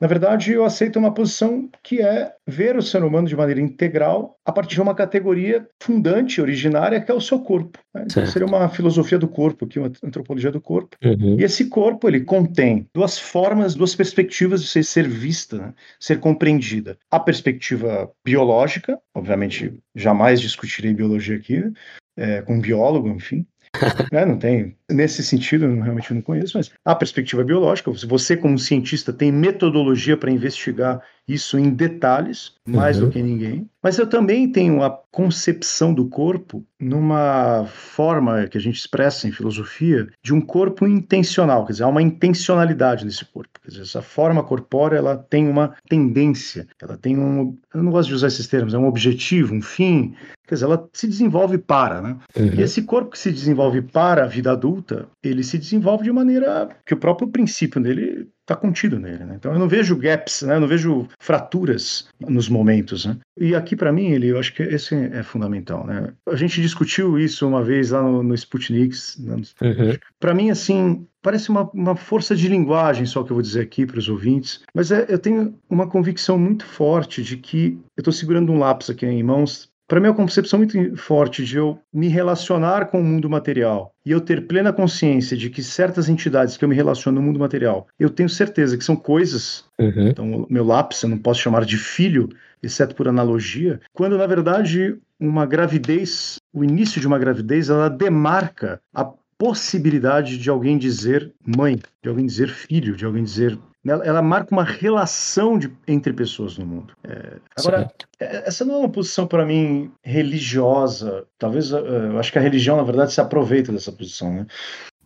Speaker 8: Na verdade, eu aceito uma posição que é ver o ser humano de maneira integral a partir de uma categoria fundante, originária, que é o seu corpo. Né? Então, seria uma filosofia do corpo, aqui, uma antropologia do corpo. Uhum. E esse corpo ele contém duas formas, duas perspectivas de ser, vista, né? ser compreendida. A perspectiva biológica, obviamente jamais discutirei biologia aqui, né? é, com um biólogo, enfim, né? Não tem. Nesse sentido, eu realmente não conheço, mas a perspectiva biológica, você, como cientista, tem metodologia para investigar isso em detalhes, mais uhum. do que ninguém. Mas eu também tenho a concepção do corpo numa forma que a gente expressa em filosofia de um corpo intencional, quer dizer, há uma intencionalidade nesse corpo. Quer dizer, essa forma corpórea ela tem uma tendência, ela tem um. Eu não gosto de usar esses termos, é um objetivo, um fim. Quer dizer, ela se desenvolve para, né? Uhum. E esse corpo que se desenvolve para a vida adulta, ele se desenvolve de maneira que o próprio princípio dele está contido nele. Né? Então eu não vejo gaps, né? eu não vejo fraturas nos momentos. Né? E aqui para mim ele, eu acho que esse é fundamental. Né? A gente discutiu isso uma vez lá no, no Sputnik. Né? Uhum. Para mim assim parece uma, uma força de linguagem só que eu vou dizer aqui para os ouvintes, mas é, eu tenho uma convicção muito forte de que eu estou segurando um lápis aqui em mãos para mim, é uma concepção muito forte de eu me relacionar com o mundo material e eu ter plena consciência de que certas entidades que eu me relaciono no mundo material, eu tenho certeza que são coisas. Uhum. Então, meu lápis eu não posso chamar de filho, exceto por analogia, quando na verdade uma gravidez, o início de uma gravidez, ela demarca a possibilidade de alguém dizer mãe, de alguém dizer filho, de alguém dizer ela, ela marca uma relação de, entre pessoas no mundo. É, agora, certo. É, essa não é uma posição para mim religiosa. Talvez é, eu acho que a religião, na verdade, se aproveita dessa posição, né?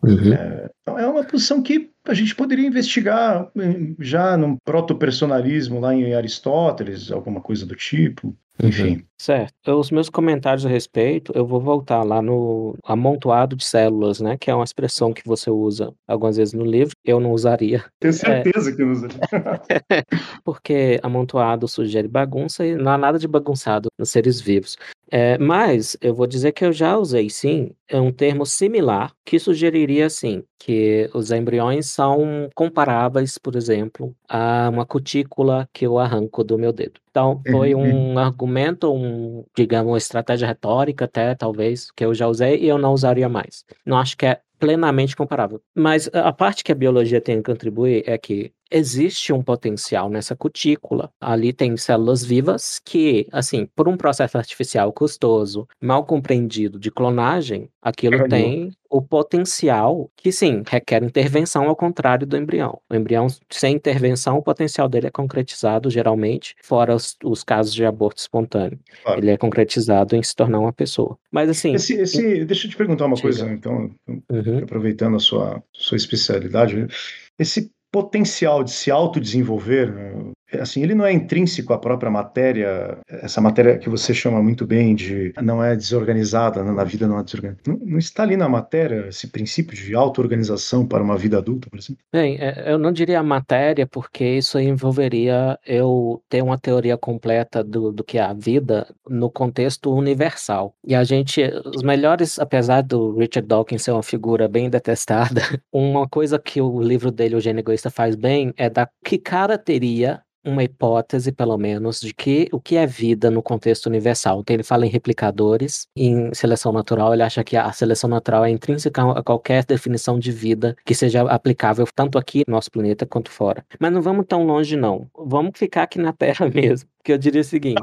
Speaker 8: Uhum. É, é uma posição que a gente poderia investigar já num proto-personalismo lá em Aristóteles, alguma coisa do tipo. Enfim. Uhum.
Speaker 2: Certo. Os meus comentários a respeito, eu vou voltar lá no amontoado de células, né? Que é uma expressão que você usa algumas vezes no livro. Eu não usaria.
Speaker 8: Tenho é. certeza é... que não usaria.
Speaker 2: Porque amontoado sugere bagunça e não há nada de bagunçado nos seres vivos. É, mas eu vou dizer que eu já usei sim é um termo similar que sugeriria assim que os embriões são comparáveis, por exemplo, a uma cutícula que eu arranco do meu dedo. Então foi um argumento, um digamos uma estratégia retórica até talvez que eu já usei e eu não usaria mais. Não acho que é plenamente comparável. Mas a parte que a biologia tem que contribuir é que existe um potencial nessa cutícula. Ali tem células vivas que, assim, por um processo artificial custoso, mal compreendido de clonagem, aquilo tem o potencial que sim requer intervenção ao contrário do embrião. O embrião sem intervenção, o potencial dele é concretizado geralmente, fora os, os casos de aborto espontâneo. Claro. Ele é concretizado em se tornar uma pessoa. Mas assim,
Speaker 8: esse, esse deixa eu te perguntar uma coisa, então, uhum. aproveitando a sua sua especialidade, esse potencial de se autodesenvolver, assim, ele não é intrínseco à própria matéria, essa matéria que você chama muito bem de não é desorganizada, na vida não é desorganizada. Não, não, está ali na matéria esse princípio de auto-organização para uma vida adulta, por exemplo?
Speaker 2: Bem, é, eu não diria matéria, porque isso envolveria eu ter uma teoria completa do, do que é a vida no contexto universal. E a gente, os melhores, apesar do Richard Dawkins ser uma figura bem detestada, uma coisa que o livro dele, O Gênio Egoísta, faz bem é dar que cara teria uma hipótese, pelo menos, de que o que é vida no contexto universal. Então, ele fala em replicadores, em seleção natural, ele acha que a seleção natural é intrínseca a qualquer definição de vida que seja aplicável tanto aqui no nosso planeta quanto fora. Mas não vamos tão longe, não. Vamos ficar aqui na Terra mesmo que eu diria o seguinte: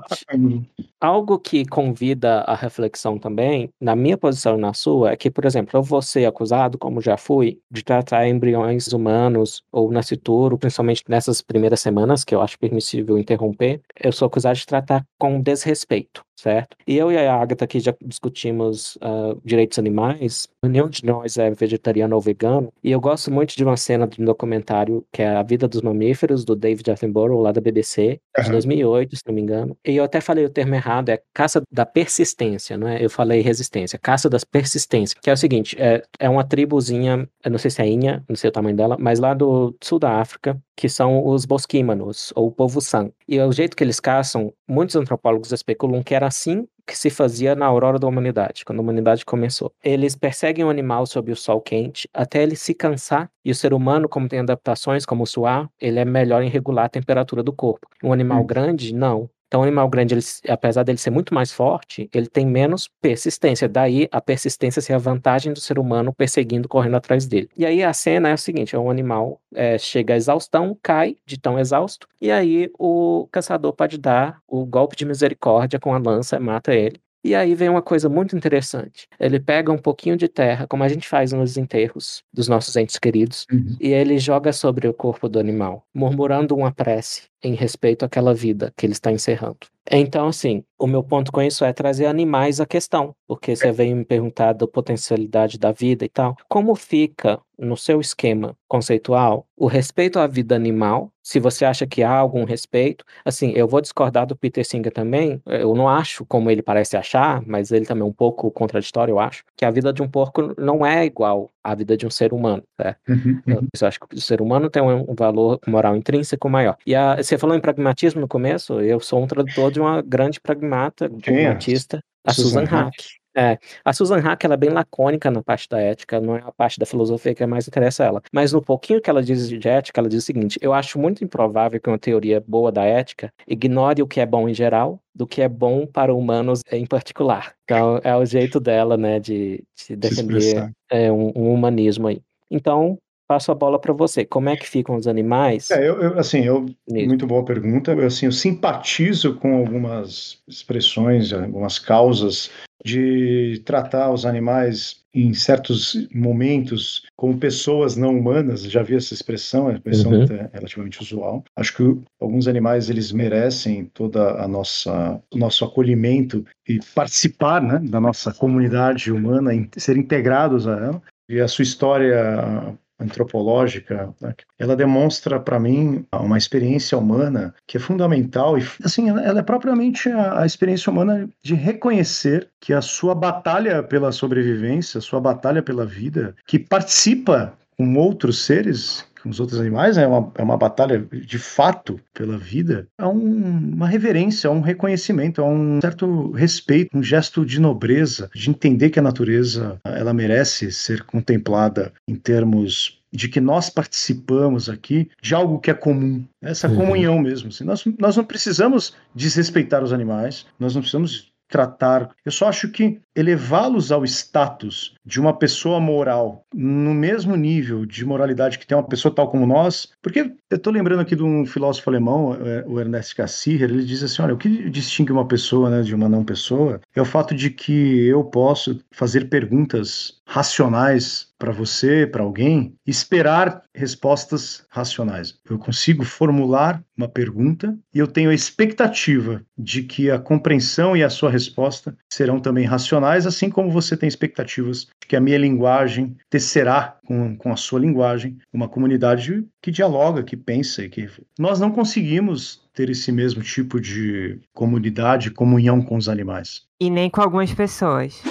Speaker 2: algo que convida a reflexão também, na minha posição e na sua, é que, por exemplo, eu vou ser acusado, como já fui, de tratar embriões humanos ou nascituro, principalmente nessas primeiras semanas, que eu acho permissível interromper, eu sou acusado de tratar com desrespeito certo? E eu e a Agatha aqui já discutimos uh, direitos animais. Nenhum de nós é vegetariano ou vegano. E eu gosto muito de uma cena do documentário que é A Vida dos Mamíferos, do David Attenborough, lá da BBC, de uhum. 2008, se não me engano. E eu até falei o termo errado, é caça da persistência, não é? Eu falei resistência, caça das persistências, que é o seguinte, é, é uma tribuzinha, eu não sei se é Inha, não sei o tamanho dela, mas lá do sul da África, que são os bosquímanos, ou o povo san. E o jeito que eles caçam, muitos antropólogos especulam que era assim que se fazia na aurora da humanidade, quando a humanidade começou. Eles perseguem o animal sob o sol quente até ele se cansar, e o ser humano, como tem adaptações, como suar, ele é melhor em regular a temperatura do corpo. Um animal hum. grande, não. Então, o animal grande, ele, apesar dele ser muito mais forte, ele tem menos persistência. Daí, a persistência ser a vantagem do ser humano perseguindo, correndo atrás dele. E aí, a cena é o seguinte: é um animal é, chega à exaustão, cai de tão exausto, e aí o caçador pode dar o golpe de misericórdia com a lança mata ele. E aí vem uma coisa muito interessante. Ele pega um pouquinho de terra, como a gente faz nos enterros dos nossos entes queridos, uhum. e ele joga sobre o corpo do animal, murmurando uma prece em respeito àquela vida que ele está encerrando. Então, assim, o meu ponto com isso é trazer animais à questão, porque você veio me perguntar da potencialidade da vida e tal. Como fica no seu esquema conceitual o respeito à vida animal? Se você acha que há algum respeito, assim, eu vou discordar do Peter Singer também. Eu não acho como ele parece achar, mas ele também é um pouco contraditório, eu acho, que a vida de um porco não é igual à vida de um ser humano, certo? Uhum, uhum. Eu acho que o ser humano tem um valor moral intrínseco maior. E a, você falou em pragmatismo no começo, eu sou um tradutor de uma grande pragmata, pragmatista, a Susan, Susan Hack. É, a Susan Hack ela é bem lacônica na parte da ética, não é a parte da filosofia que mais interessa ela. Mas no pouquinho que ela diz de ética, ela diz o seguinte: eu acho muito improvável que uma teoria boa da ética ignore o que é bom em geral do que é bom para humanos em particular. Então é o jeito dela, né, de, de defender é, um, um humanismo aí. Então, passo a bola para você. Como é que ficam os animais?
Speaker 8: É, eu, eu assim, eu, muito boa pergunta. Eu, assim, eu simpatizo com algumas expressões, algumas causas de tratar os animais em certos momentos como pessoas não humanas. Já vi essa expressão, é uma expressão uhum. relativamente usual. Acho que alguns animais eles merecem toda a nossa o nosso acolhimento e participar, né, da nossa comunidade humana, ser integrados a ela. E a sua história antropológica, né? ela demonstra para mim uma experiência humana que é fundamental e assim ela é propriamente a, a, experiência humana de reconhecer que a sua batalha pela sobrevivência, a sua batalha pela vida, que participa com outros seres com os outros animais, é uma, é uma batalha de fato pela vida, é um, uma reverência, é um reconhecimento, é um certo respeito, um gesto de nobreza, de entender que a natureza ela merece ser contemplada em termos de que nós participamos aqui de algo que é comum, essa uhum. comunhão mesmo. Assim, nós, nós não precisamos desrespeitar os animais, nós não precisamos tratar. Eu só acho que elevá-los ao status de uma pessoa moral no mesmo nível de moralidade que tem uma pessoa tal como nós, porque eu estou lembrando aqui de um filósofo alemão, é, o Ernest Cassirer, ele diz assim, olha, o que distingue uma pessoa né, de uma não pessoa é o fato de que eu posso fazer perguntas racionais para você, para alguém, esperar respostas racionais. Eu consigo formular uma pergunta e eu tenho a expectativa de que a compreensão e a sua resposta serão também racionais, assim como você tem expectativas de que a minha linguagem tecerá com, com a sua linguagem uma comunidade que dialoga, que pensa e que nós não conseguimos ter esse mesmo tipo de comunidade, comunhão com os animais.
Speaker 1: E nem com algumas pessoas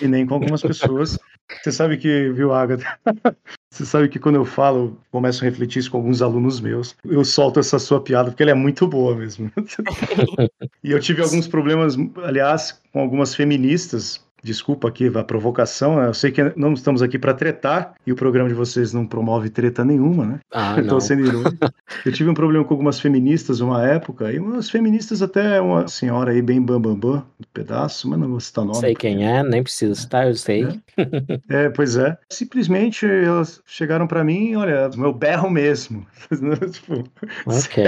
Speaker 8: e nem com algumas pessoas. Você sabe que, viu, Agatha? Você sabe que quando eu falo, começo a refletir isso com alguns alunos meus, eu solto essa sua piada porque ela é muito boa mesmo. e eu tive alguns problemas, aliás, com algumas feministas Desculpa aqui a provocação, né? eu sei que não estamos aqui para tretar e o programa de vocês não promove treta nenhuma, né?
Speaker 2: Ah,
Speaker 8: Estou sendo irônico. eu tive um problema com algumas feministas uma época, e umas feministas até uma senhora aí bem bambambam bam, bam, do pedaço, mas não vou citar nome.
Speaker 2: Sei quem é, nem precisa citar, eu sei.
Speaker 8: É, é pois é. Simplesmente elas chegaram para mim, olha, meu berro mesmo.
Speaker 2: tipo, ok.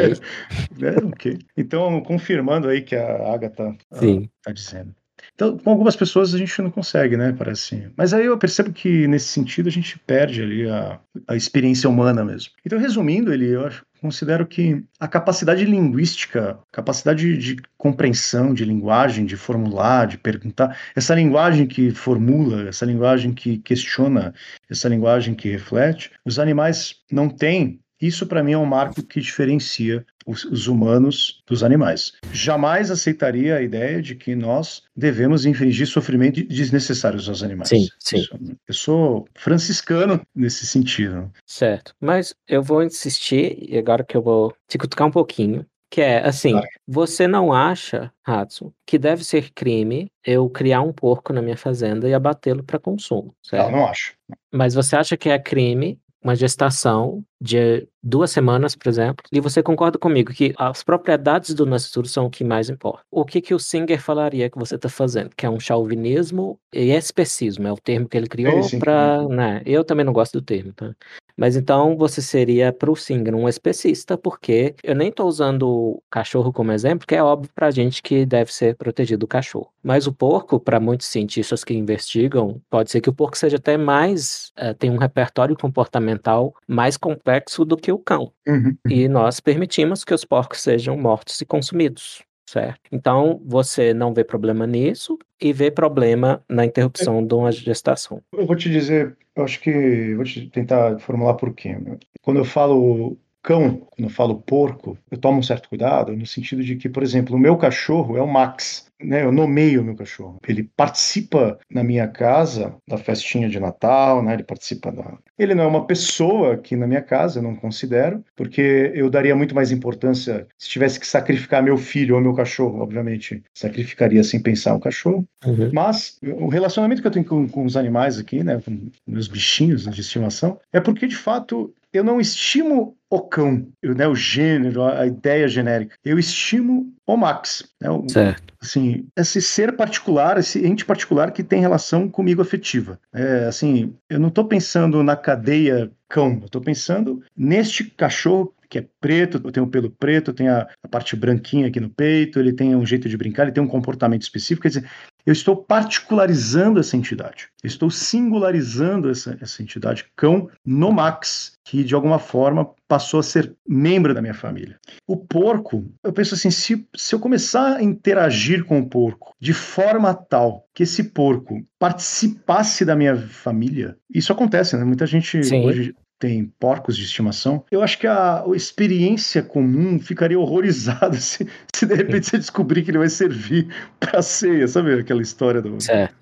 Speaker 8: É, ok. Então, confirmando aí que a Agatha está dizendo. Então, com algumas pessoas a gente não consegue, né? Parece. Mas aí eu percebo que nesse sentido a gente perde ali a, a experiência humana mesmo. Então, resumindo, ele, eu acho, considero que a capacidade linguística, capacidade de compreensão de linguagem, de formular, de perguntar, essa linguagem que formula, essa linguagem que questiona, essa linguagem que reflete, os animais não têm isso, para mim, é um marco que diferencia os, os, humanos dos animais. Jamais aceitaria a ideia de que nós devemos infringir sofrimento desnecessários aos animais.
Speaker 2: Sim, sim.
Speaker 8: Eu sou franciscano nesse sentido.
Speaker 2: Certo. Mas eu vou insistir, e agora que eu vou te cutucar um pouquinho, que é assim, claro. você não acha, Hudson, que deve ser crime eu criar um porco na minha fazenda e abatê-lo para consumo, certo?
Speaker 8: Não, não acho.
Speaker 2: Mas você acha que é crime uma gestação de duas semanas, por exemplo, e você concorda comigo que as propriedades do nascituro são o que mais importa. O que que o Singer falaria que você está fazendo? Que é um chauvinismo e especismo, é o termo que ele criou para, né? Eu também não gosto do termo, tá? Mas então você seria para o Singer um especista, porque eu nem estou usando o cachorro como exemplo, porque é óbvio para a gente que deve ser protegido o cachorro. Mas o porco, para muitos cientistas que investigam, pode ser que o porco seja até mais, uh, tem um repertório comportamental mais complexo do que o cão.
Speaker 8: Uhum.
Speaker 2: E nós permitimos que os porcos sejam mortos e consumidos certo? Então, você não vê problema nisso e vê problema na interrupção de uma gestação.
Speaker 8: Eu vou te dizer, eu acho que vou te tentar formular por quê. Quando eu falo cão, quando eu falo porco, eu tomo um certo cuidado no sentido de que, por exemplo, o meu cachorro é o Max né, eu nomeio o meu cachorro. Ele participa na minha casa da festinha de Natal, né, ele participa da. Ele não é uma pessoa aqui na minha casa, eu não considero, porque eu daria muito mais importância se tivesse que sacrificar meu filho ou meu cachorro, obviamente, sacrificaria sem pensar o cachorro.
Speaker 2: Uhum.
Speaker 8: Mas o relacionamento que eu tenho com, com os animais aqui, né, com meus bichinhos de estimação, é porque de fato eu não estimo o cão, né, o gênero, a ideia genérica. Eu estimo o Max. Né, o,
Speaker 2: certo.
Speaker 8: Assim, esse ser particular, esse ente particular que tem relação comigo afetiva. É, assim, eu não estou pensando na cadeia cão, eu estou pensando neste cachorro que é preto, tem o pelo preto, tem a, a, parte branquinha aqui no peito, ele tem um jeito de brincar, ele tem um comportamento específico. Quer dizer, eu estou particularizando essa entidade, eu estou singularizando essa, essa entidade cão no Max, que de alguma forma passou a ser membro da minha família. O porco, eu penso assim, se, se eu começar a interagir com o porco de forma tal que esse porco participasse da minha família, isso acontece, né? Muita gente
Speaker 2: Sim.
Speaker 8: hoje tem porcos de estimação, eu acho que a, a experiência comum ficaria horrorizada se, se de repente você descobrir que ele vai servir para ceia, sabe aquela história do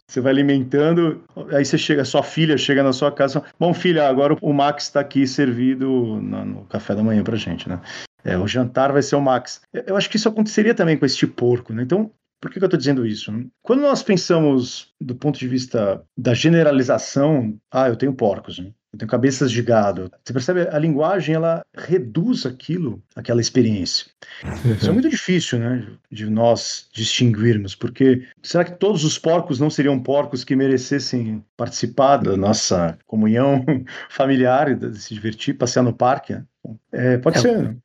Speaker 8: você vai alimentando, aí você chega, sua filha chega na sua casa, bom filha, agora o Max está aqui servido no, no, café da manhã pra gente, né? É, o jantar vai ser o Max. Eu acho que isso aconteceria também com este porco, né? Então, por que, que eu estou dizendo isso? Quando nós pensamos do ponto de vista da generalização, ah, eu tenho porcos, né? Eu tenho cabeças de gado. Você percebe? A linguagem, ela reduz aquilo, aquela experiência. Isso é muito difícil, né, de nós distinguirmos, porque será que todos os porcos não seriam porcos que merecessem participar da nossa comunhão familiar, de se divertir, passear no parque? É, pode é. ser,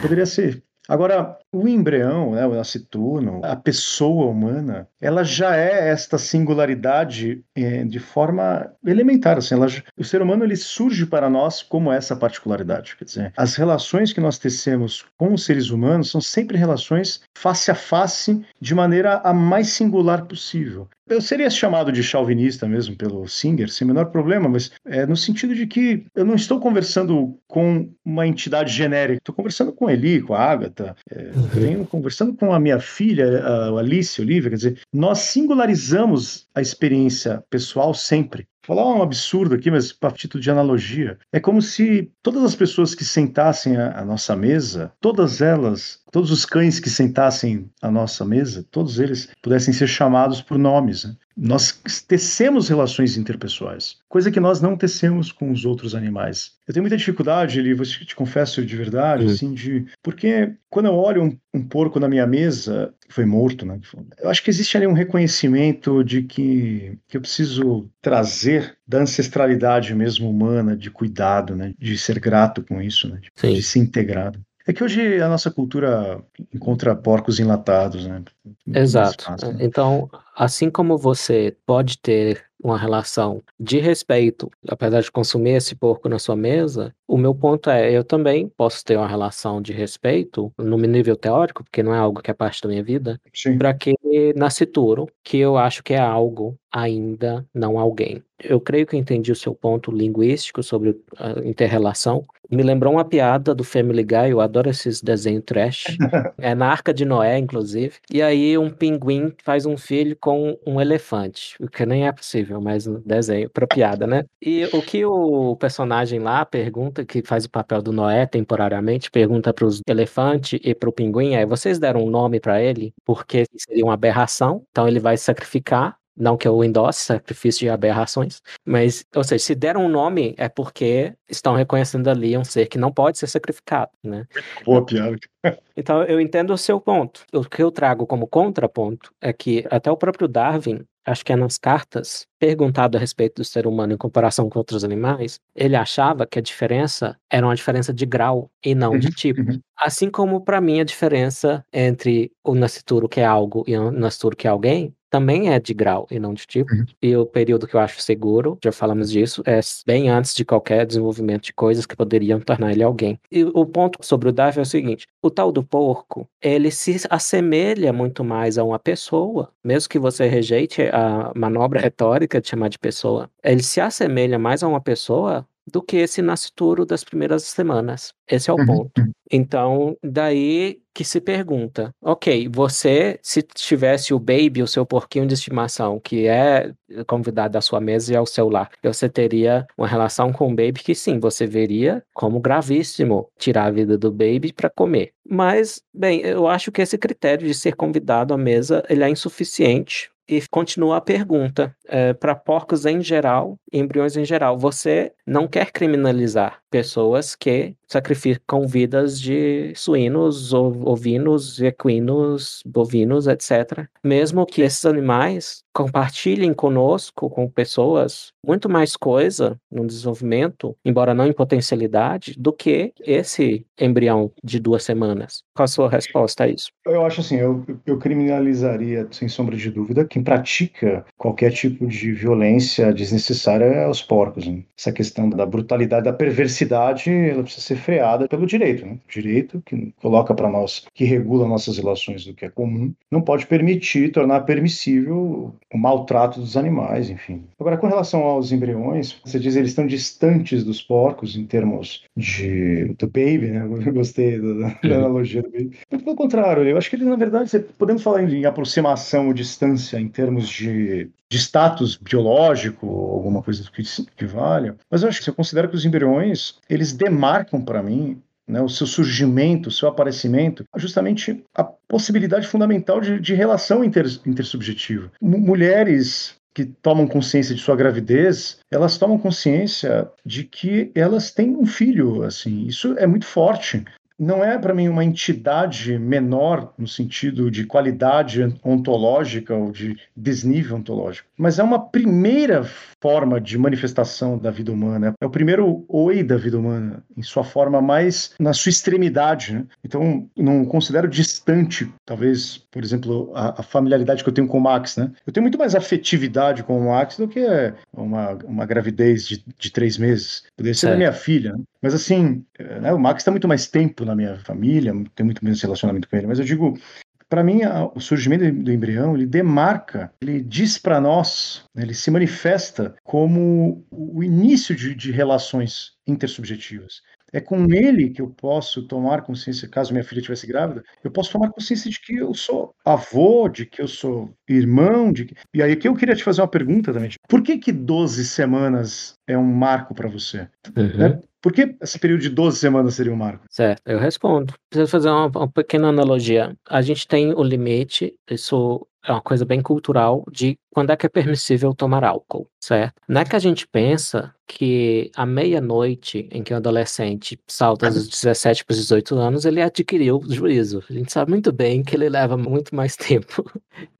Speaker 8: poderia ser. Agora, o embrião, né, o nascituno, a pessoa humana, ela já é esta singularidade é, de forma elementar. Assim, ela, o ser humano ele surge para nós como essa particularidade. Quer dizer, as relações que nós tecemos com os seres humanos são sempre relações face a face, de maneira a mais singular possível. Eu seria chamado de chauvinista mesmo pelo Singer, sem o menor problema, mas é no sentido de que eu não estou conversando com uma entidade genérica, estou conversando com Eli, com a Agatha, é, venho conversando com a minha filha, a Alice Olivia, quer dizer, nós singularizamos a experiência pessoal sempre. Falar um absurdo aqui, mas para título de analogia, é como se todas as pessoas que sentassem à nossa mesa, todas elas, todos os cães que sentassem à nossa mesa, todos eles pudessem ser chamados por nomes. Né? Nós tecemos relações interpessoais, coisa que nós não tecemos com os outros animais. Eu tenho muita dificuldade, vou te confesso de verdade, uhum. assim, de porque quando eu olho um, um, porco na minha mesa, foi morto, né? Eu acho que existe ali um reconhecimento de que, que eu preciso trazer da ancestralidade mesmo humana, de cuidado, né? De ser grato com isso, né? De, de ser integrado. É que hoje a nossa cultura encontra porcos enlatados, né?
Speaker 2: Exato. né? Então, assim como você pode ter uma relação de respeito, apesar de consumir esse porco na sua mesa, o meu ponto é, eu também posso ter uma relação de respeito no nível teórico, porque não é algo que é parte da minha vida, para que nascituro, que eu acho que é algo ainda não alguém. Eu creio que entendi o seu ponto linguístico sobre a interrelação. Me lembrou uma piada do Family Guy, eu adoro esses desenhos trash. é na Arca de Noé, inclusive. E aí um pinguim faz um filho com um elefante, o que nem é possível, mas no desenho, pra piada, né? E o que o personagem lá pergunta, que faz o papel do Noé temporariamente, pergunta pros elefantes e pro pinguim é, vocês deram um nome para ele? Porque seria uma aberração, então ele vai sacrificar não que eu endosse sacrifício de aberrações, mas, ou seja, se deram um nome é porque estão reconhecendo ali um ser que não pode ser sacrificado, né?
Speaker 8: Boa piada.
Speaker 2: Então, eu entendo o seu ponto. O que eu trago como contraponto é que até o próprio Darwin, acho que é nas cartas, perguntado a respeito do ser humano em comparação com outros animais, ele achava que a diferença era uma diferença de grau e não uhum, de tipo. Uhum. Assim como, para mim, a diferença entre o nascituro que é algo e o nascituro que é alguém também é de grau e não de tipo. Uhum. E o período que eu acho seguro, já falamos disso, é bem antes de qualquer desenvolvimento de coisas que poderiam tornar ele alguém. E o ponto sobre o Darwin é o seguinte: o tal do porco, ele se assemelha muito mais a uma pessoa, mesmo que você rejeite a manobra retórica de chamar de pessoa, ele se assemelha mais a uma pessoa do que esse nascituro das primeiras semanas. Esse é o uhum. ponto. Então, daí que se pergunta, ok, você, se tivesse o baby, o seu porquinho de estimação, que é convidado à sua mesa e ao seu lar, você teria uma relação com o baby que sim, você veria como gravíssimo tirar a vida do baby para comer. Mas, bem, eu acho que esse critério de ser convidado à mesa, ele é insuficiente e continua a pergunta: é, para porcos em geral, embriões em geral, você não quer criminalizar pessoas que sacrificam vidas de suínos, ovinos, equinos, bovinos, etc. Mesmo que esses animais compartilhem conosco, com pessoas, muito mais coisa no desenvolvimento, embora não em potencialidade, do que esse embrião de duas semanas. Qual a sua resposta a isso?
Speaker 8: Eu acho assim, eu, eu criminalizaria, sem sombra de dúvida, quem pratica qualquer tipo de violência desnecessária aos porcos. Né? Essa questão da brutalidade, da perversidade, ela precisa ser freada pelo direito. Né? O direito que coloca para nós, que regula nossas relações do que é comum, não pode permitir, tornar permissível o maltrato dos animais, enfim. Agora, com relação aos embriões, você diz que eles estão distantes dos porcos em termos de do baby, né? Eu gostei da, da analogia do baby. Pelo contrário, eu acho que ele, na verdade, podemos falar em aproximação ou distância em termos de de status biológico, alguma coisa que, que valha. Mas eu acho que eu considero que os embriões, eles demarcam para mim né, o seu surgimento, o seu aparecimento, justamente a possibilidade fundamental de, de relação inter, intersubjetiva. M mulheres que tomam consciência de sua gravidez, elas tomam consciência de que elas têm um filho, assim. Isso é muito forte não é para mim uma entidade menor no sentido de qualidade ontológica ou de desnível ontológico, mas é uma primeira forma de manifestação da vida humana. É o primeiro oi da vida humana em sua forma mais na sua extremidade. Né? Então, não considero distante, talvez, por exemplo, a, a, familiaridade que eu tenho com o Max. Né? Eu tenho muito mais afetividade com o Max do que uma, uma gravidez de, de três meses. Poderia ser da minha filha. Né? Mas assim, né, o Max está muito mais tempo na minha família, tem muito menos relacionamento com ele. Mas eu digo, para mim, o surgimento do embrião, ele demarca, ele diz para nós, né, ele se manifesta como o início de, de relações intersubjetivas. É com ele que eu posso tomar consciência, caso minha filha estivesse grávida, eu posso tomar consciência de que eu sou avô, de que eu sou irmão, de que... E aí que eu queria te fazer uma pergunta também. Por que que 12 semanas é um marco para você? Uhum. Né? Por que esse período de 12 semanas seria um marco?
Speaker 2: Certo, eu respondo. Preciso fazer uma, uma pequena analogia. A gente tem o limite, isso é uma coisa bem cultural, de quando é que é permissível tomar álcool, certo? Não é que a gente pensa que à meia-noite em que o adolescente salta dos 17 para os 18 anos, ele adquiriu juízo. A gente sabe muito bem que ele leva muito mais tempo.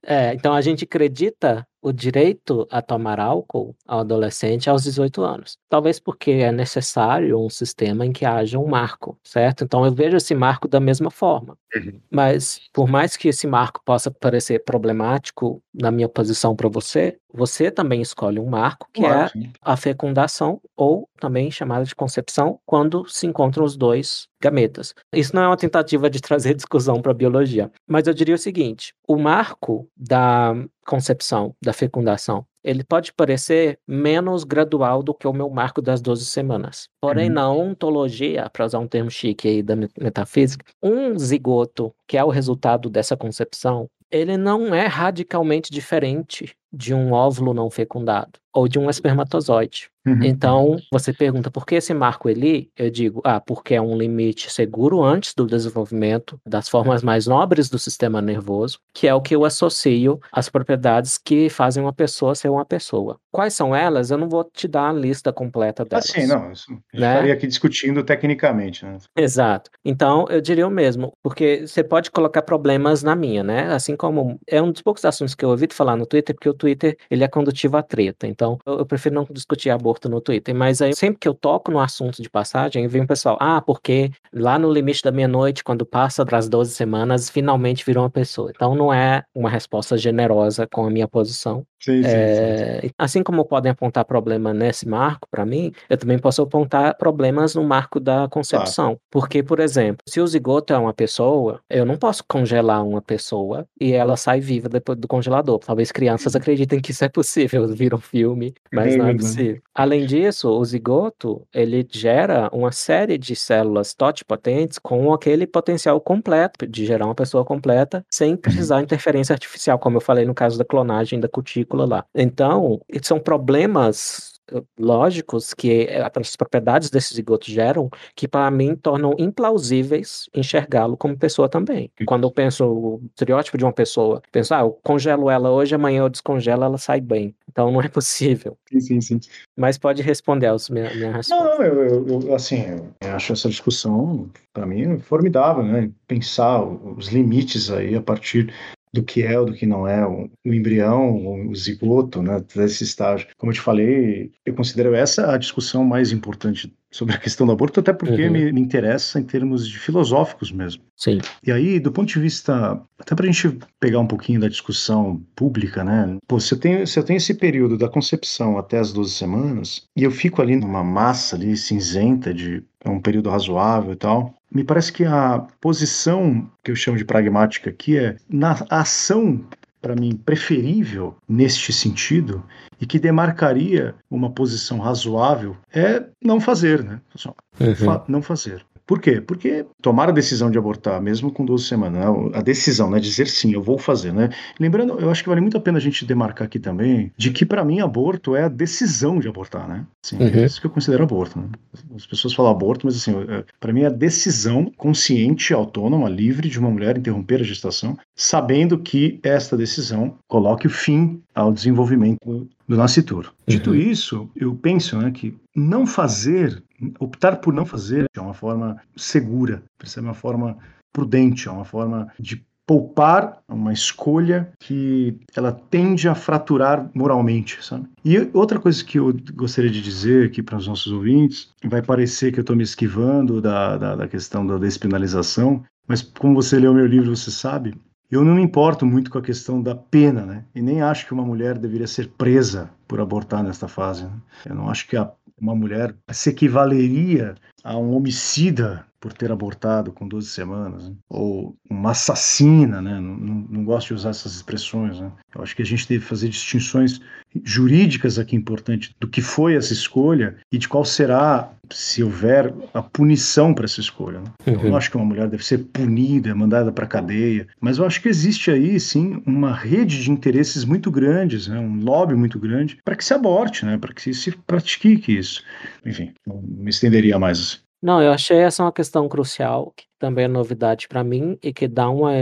Speaker 2: É, então a gente acredita o direito a tomar álcool ao adolescente aos 18 anos. Talvez porque é necessário um sistema em que haja um marco, certo? Então eu vejo esse marco da mesma forma. Uhum. Mas por mais que esse marco possa parecer problemático na minha posição para você, você também escolhe um marco que claro, é sim. a fecundação ou também chamada de concepção quando se encontram os dois gametas. Isso não é uma tentativa de trazer discussão para a biologia, mas eu diria o seguinte: o marco da concepção, da fecundação, ele pode parecer menos gradual do que o meu marco das 12 semanas. Porém, uhum. na ontologia, para usar um termo chique aí da metafísica, um zigoto, que é o resultado dessa concepção, ele não é radicalmente diferente de um óvulo não fecundado ou de um espermatozoide. Uhum. Então, você pergunta por que esse marco Eli? Eu digo, ah, porque é um limite seguro antes do desenvolvimento das formas mais nobres do sistema nervoso, que é o que eu associo às propriedades que fazem uma pessoa ser uma pessoa. Quais são elas? Eu não vou te dar a lista completa delas.
Speaker 8: Assim, não, isso, né? estaria aqui discutindo tecnicamente, né?
Speaker 2: Exato. Então, eu diria o mesmo, porque você pode colocar problemas na minha, né? Assim como é um dos poucos assuntos que eu ouvi falar no Twitter, porque o Twitter, ele é condutivo à treta. Então, eu, eu prefiro não discutir aborto no Twitter, mas aí sempre que eu toco no assunto de passagem, vem o pessoal, ah, porque lá no limite da meia-noite, quando passa para as 12 semanas, finalmente virou uma pessoa. Então não é uma resposta generosa com a minha posição. Sim, sim, é, sim. Assim como podem apontar problema nesse marco, para mim, eu também posso apontar problemas no marco da concepção. Porque, por exemplo, se o zigoto é uma pessoa, eu não posso congelar uma pessoa e ela sai viva depois do congelador. Talvez crianças acreditem que isso é possível, viram um filme, mas não é possível. Além disso, o zigoto, ele gera uma série de células totipotentes com aquele potencial completo de gerar uma pessoa completa sem precisar interferência artificial, como eu falei no caso da clonagem da cutícula lá. Então, são problemas lógicos que eh, as propriedades desse zigoto geram que para mim tornam implausíveis enxergá-lo como pessoa também. Quando eu penso o estereótipo de uma pessoa, penso, ah, eu congelo ela hoje, amanhã eu descongelo, ela sai bem. Então não é possível.
Speaker 8: Sim, sim, sim.
Speaker 2: Mas pode responder aos minha, minha resposta.
Speaker 8: Não, eu, eu, assim, eu acho essa discussão, para mim, formidável, né? Pensar os limites aí a partir do que é ou do que não é o, embrião, o zigoto, né, desse estágio. Como eu te falei, eu considero essa a discussão mais importante sobre a questão do aborto, até porque uhum. me, me, interessa em termos de filosóficos mesmo.
Speaker 2: Sim.
Speaker 8: E aí, do ponto de vista, até para a gente pegar um pouquinho da discussão pública, né? Pô, se eu, tenho, se eu tenho esse período da concepção até as 12 semanas, e eu fico ali numa massa ali cinzenta de é um período razoável e tal, me parece que a posição que eu chamo de pragmática aqui é na ação para mim preferível neste sentido e que demarcaria uma posição razoável é não fazer, né? Uhum. Fa não fazer. Por quê? Porque tomar a decisão de abortar, mesmo com 12 semanas, né? a decisão, né, dizer sim, eu vou fazer, né? Lembrando, eu acho que vale muito a pena a gente demarcar aqui também, de que para mim aborto é a decisão de abortar, né? Assim, uhum. É isso que eu considero aborto, né? As pessoas falam aborto, mas assim, é, para mim é a decisão consciente, autônoma, livre de uma mulher interromper a gestação, sabendo que esta decisão coloque o fim ao desenvolvimento do nascituro. Dito uhum. isso, eu penso né, que não fazer, optar por não fazer é uma forma segura, é uma forma prudente, é uma forma de poupar uma escolha que ela tende a fraturar moralmente, sabe? E outra coisa que eu gostaria de dizer aqui para os nossos ouvintes, vai parecer que eu estou me esquivando da, da, da questão da despenalização, mas como você leu meu livro, você sabe, eu não me importo muito com a questão da pena, né? E nem acho que uma mulher deveria ser presa por abortar nesta fase. Né? Eu não acho que a, uma mulher se equivaleria a um homicida por ter abortado com 12 semanas, né? ou uma assassina, né? Não, não, não, gosto de usar essas expressões. Né? Eu acho que a gente deve fazer distinções jurídicas aqui importantes do que foi essa escolha e de qual será, se houver, a punição para essa escolha. Né? Uhum. Eu não acho que uma mulher deve ser punida, mandada para cadeia, mas eu acho que existe aí, sim, uma rede de interesses muito grandes, né? um lobby muito grande para que se aborte, né? para que se pratique isso. Enfim, não me estenderia mais.
Speaker 2: Não, eu achei essa uma questão crucial, que também é novidade para mim e que dá uma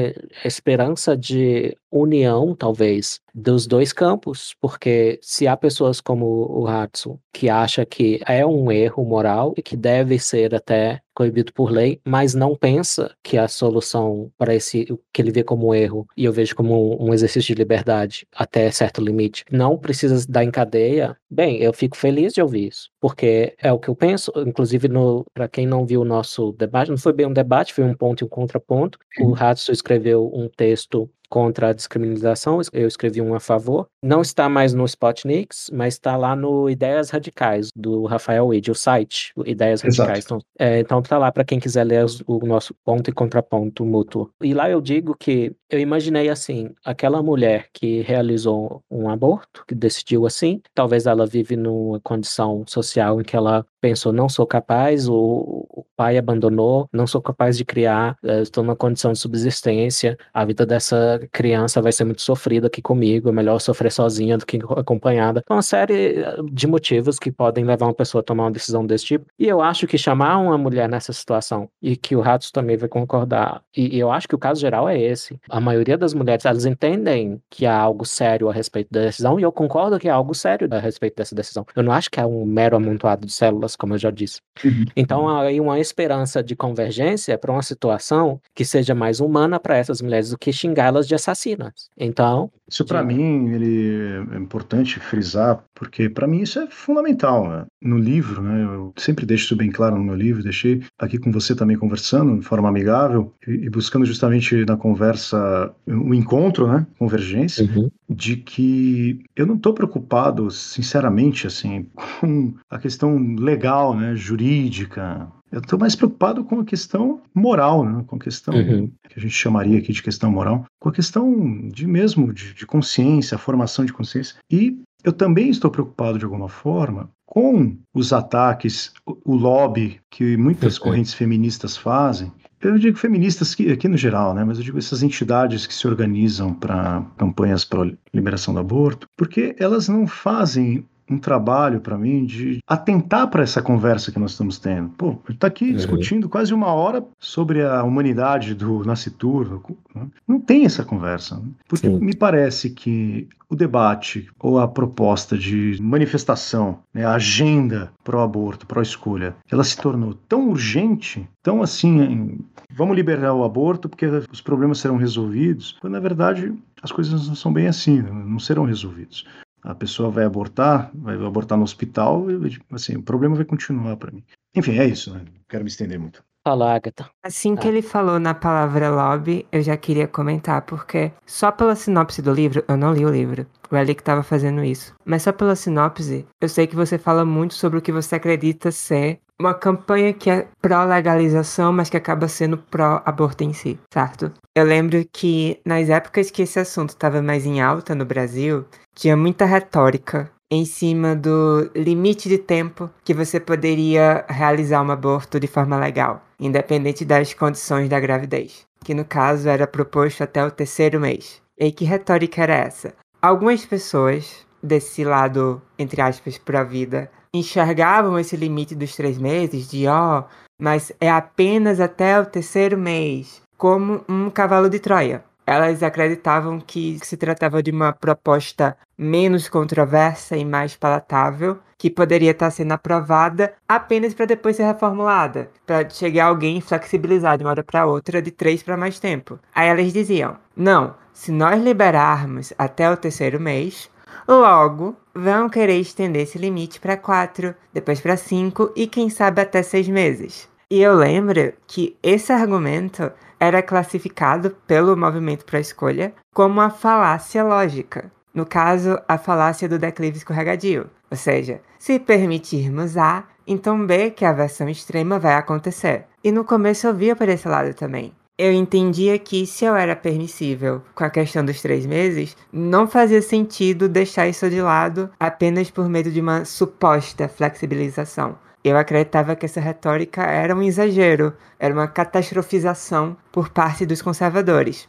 Speaker 2: esperança de união, talvez, dos dois campos, porque se há pessoas como o Hatsu que acha que é um erro moral e que deve ser até coibido por lei, mas não pensa que a solução para esse que ele vê como um erro e eu vejo como um exercício de liberdade até certo limite, não precisa dar em cadeia. Bem, eu fico feliz de ouvir isso, porque é o que eu penso, inclusive no para quem não viu o nosso debate, não foi bem um debate, foi um ponto e um contraponto. O Hatsu escreveu um texto contra a descriminalização, eu escrevi um a favor. Não está mais no Spotnix, mas está lá no Ideias Radicais, do Rafael Wade, o site, Ideias Radicais. Então, é, então tá lá para quem quiser ler o nosso ponto e contraponto mútuo. E lá eu digo que eu imaginei assim, aquela mulher que realizou um aborto, que decidiu assim, talvez ela vive numa condição social em que ela pensou, não sou capaz, o, o pai abandonou, não sou capaz de criar, eh, estou numa condição de subsistência, a vida dessa criança vai ser muito sofrida aqui comigo, é melhor sofrer sozinha do que acompanhada. Então, uma série eh, de motivos que podem levar uma pessoa a tomar uma decisão desse tipo. E eu acho que chamar uma mulher nessa situação, e que o Ratos também vai concordar, e, e eu acho que o caso geral é esse. A maioria das mulheres, elas entendem que há algo sério a respeito da decisão, e eu concordo que há algo sério a respeito dessa decisão. Eu não acho que é um mero amontoado de células, como eu já disse. Uhum. Então, há aí uma esperança de convergência para uma situação que seja mais humana para essas mulheres do que xingá-las de assassinas. Então.
Speaker 8: Isso para mim ele é importante frisar, porque para mim isso é fundamental. Né? No livro, né, eu sempre deixo isso bem claro no meu livro, deixei aqui com você também conversando de forma amigável e, e buscando justamente na conversa o um encontro, né, convergência, uhum. de que eu não estou preocupado, sinceramente, assim, com a questão legal, né, jurídica, eu estou mais preocupado com a questão moral, né? com a questão uhum. que a gente chamaria aqui de questão moral, com a questão de mesmo de, de consciência, a formação de consciência. E eu também estou preocupado de alguma forma com os ataques, o, lobby que muitas uhum. correntes feministas fazem. Eu digo feministas aqui, aqui no geral, né? Mas eu digo essas entidades que se organizam para campanhas para liberação do aborto, porque elas não fazem um trabalho para mim de atentar para essa conversa que nós estamos tendo. Pô, gente está aqui uhum. discutindo quase uma hora sobre a humanidade do nascituro. Né? Não tem essa conversa. Né? Porque Sim. me parece que o debate ou a proposta de manifestação, né, a agenda para o aborto, para a escolha, ela se tornou tão urgente, tão assim, vamos liberar o aborto porque os problemas serão resolvidos, quando na verdade as coisas não são bem assim, né? não serão resolvidos a pessoa vai abortar, vai abortar no hospital, e, assim, o problema vai continuar para mim. Enfim, é isso, né? Não quero me estender muito.
Speaker 2: Fala, Agatha.
Speaker 1: Assim que ah. ele falou na palavra lobby, eu já queria comentar, porque só pela sinopse do livro, eu não li o livro, o Eli que estava fazendo isso, mas só pela sinopse, eu sei que você fala muito sobre o que você acredita ser uma campanha que é pró-legalização, mas que acaba sendo pró-aborto em si, certo? Eu lembro que nas épocas que esse assunto estava mais em alta no Brasil, tinha muita retórica em cima do limite de tempo que você poderia realizar um aborto de forma legal, independente das condições da gravidez, que no caso era proposto até o terceiro mês. E que retórica era essa? Algumas pessoas desse lado, entre aspas, para a vida, enxergavam esse limite dos três meses de ó, oh, mas é apenas até o terceiro mês, como um cavalo de Troia. Elas acreditavam que se tratava de uma proposta menos controversa e mais palatável, que poderia estar sendo aprovada apenas para depois ser reformulada, para chegar alguém flexibilizar de uma hora para outra de três para mais tempo. Aí elas diziam: não, se nós liberarmos até o terceiro mês, logo vão querer estender esse limite para quatro, depois para cinco e quem sabe até seis meses. E eu lembro que esse argumento era classificado pelo movimento para a escolha como uma falácia lógica. No caso, a falácia do declive escorregadio. Ou seja, se permitirmos A, então B, que é a versão extrema, vai acontecer. E no começo eu via por esse lado também. Eu entendia que se eu era permissível com a questão dos três meses, não fazia sentido deixar isso de lado apenas por medo de uma suposta flexibilização. Eu acreditava que essa retórica era um exagero, era uma catastrofização por parte dos conservadores.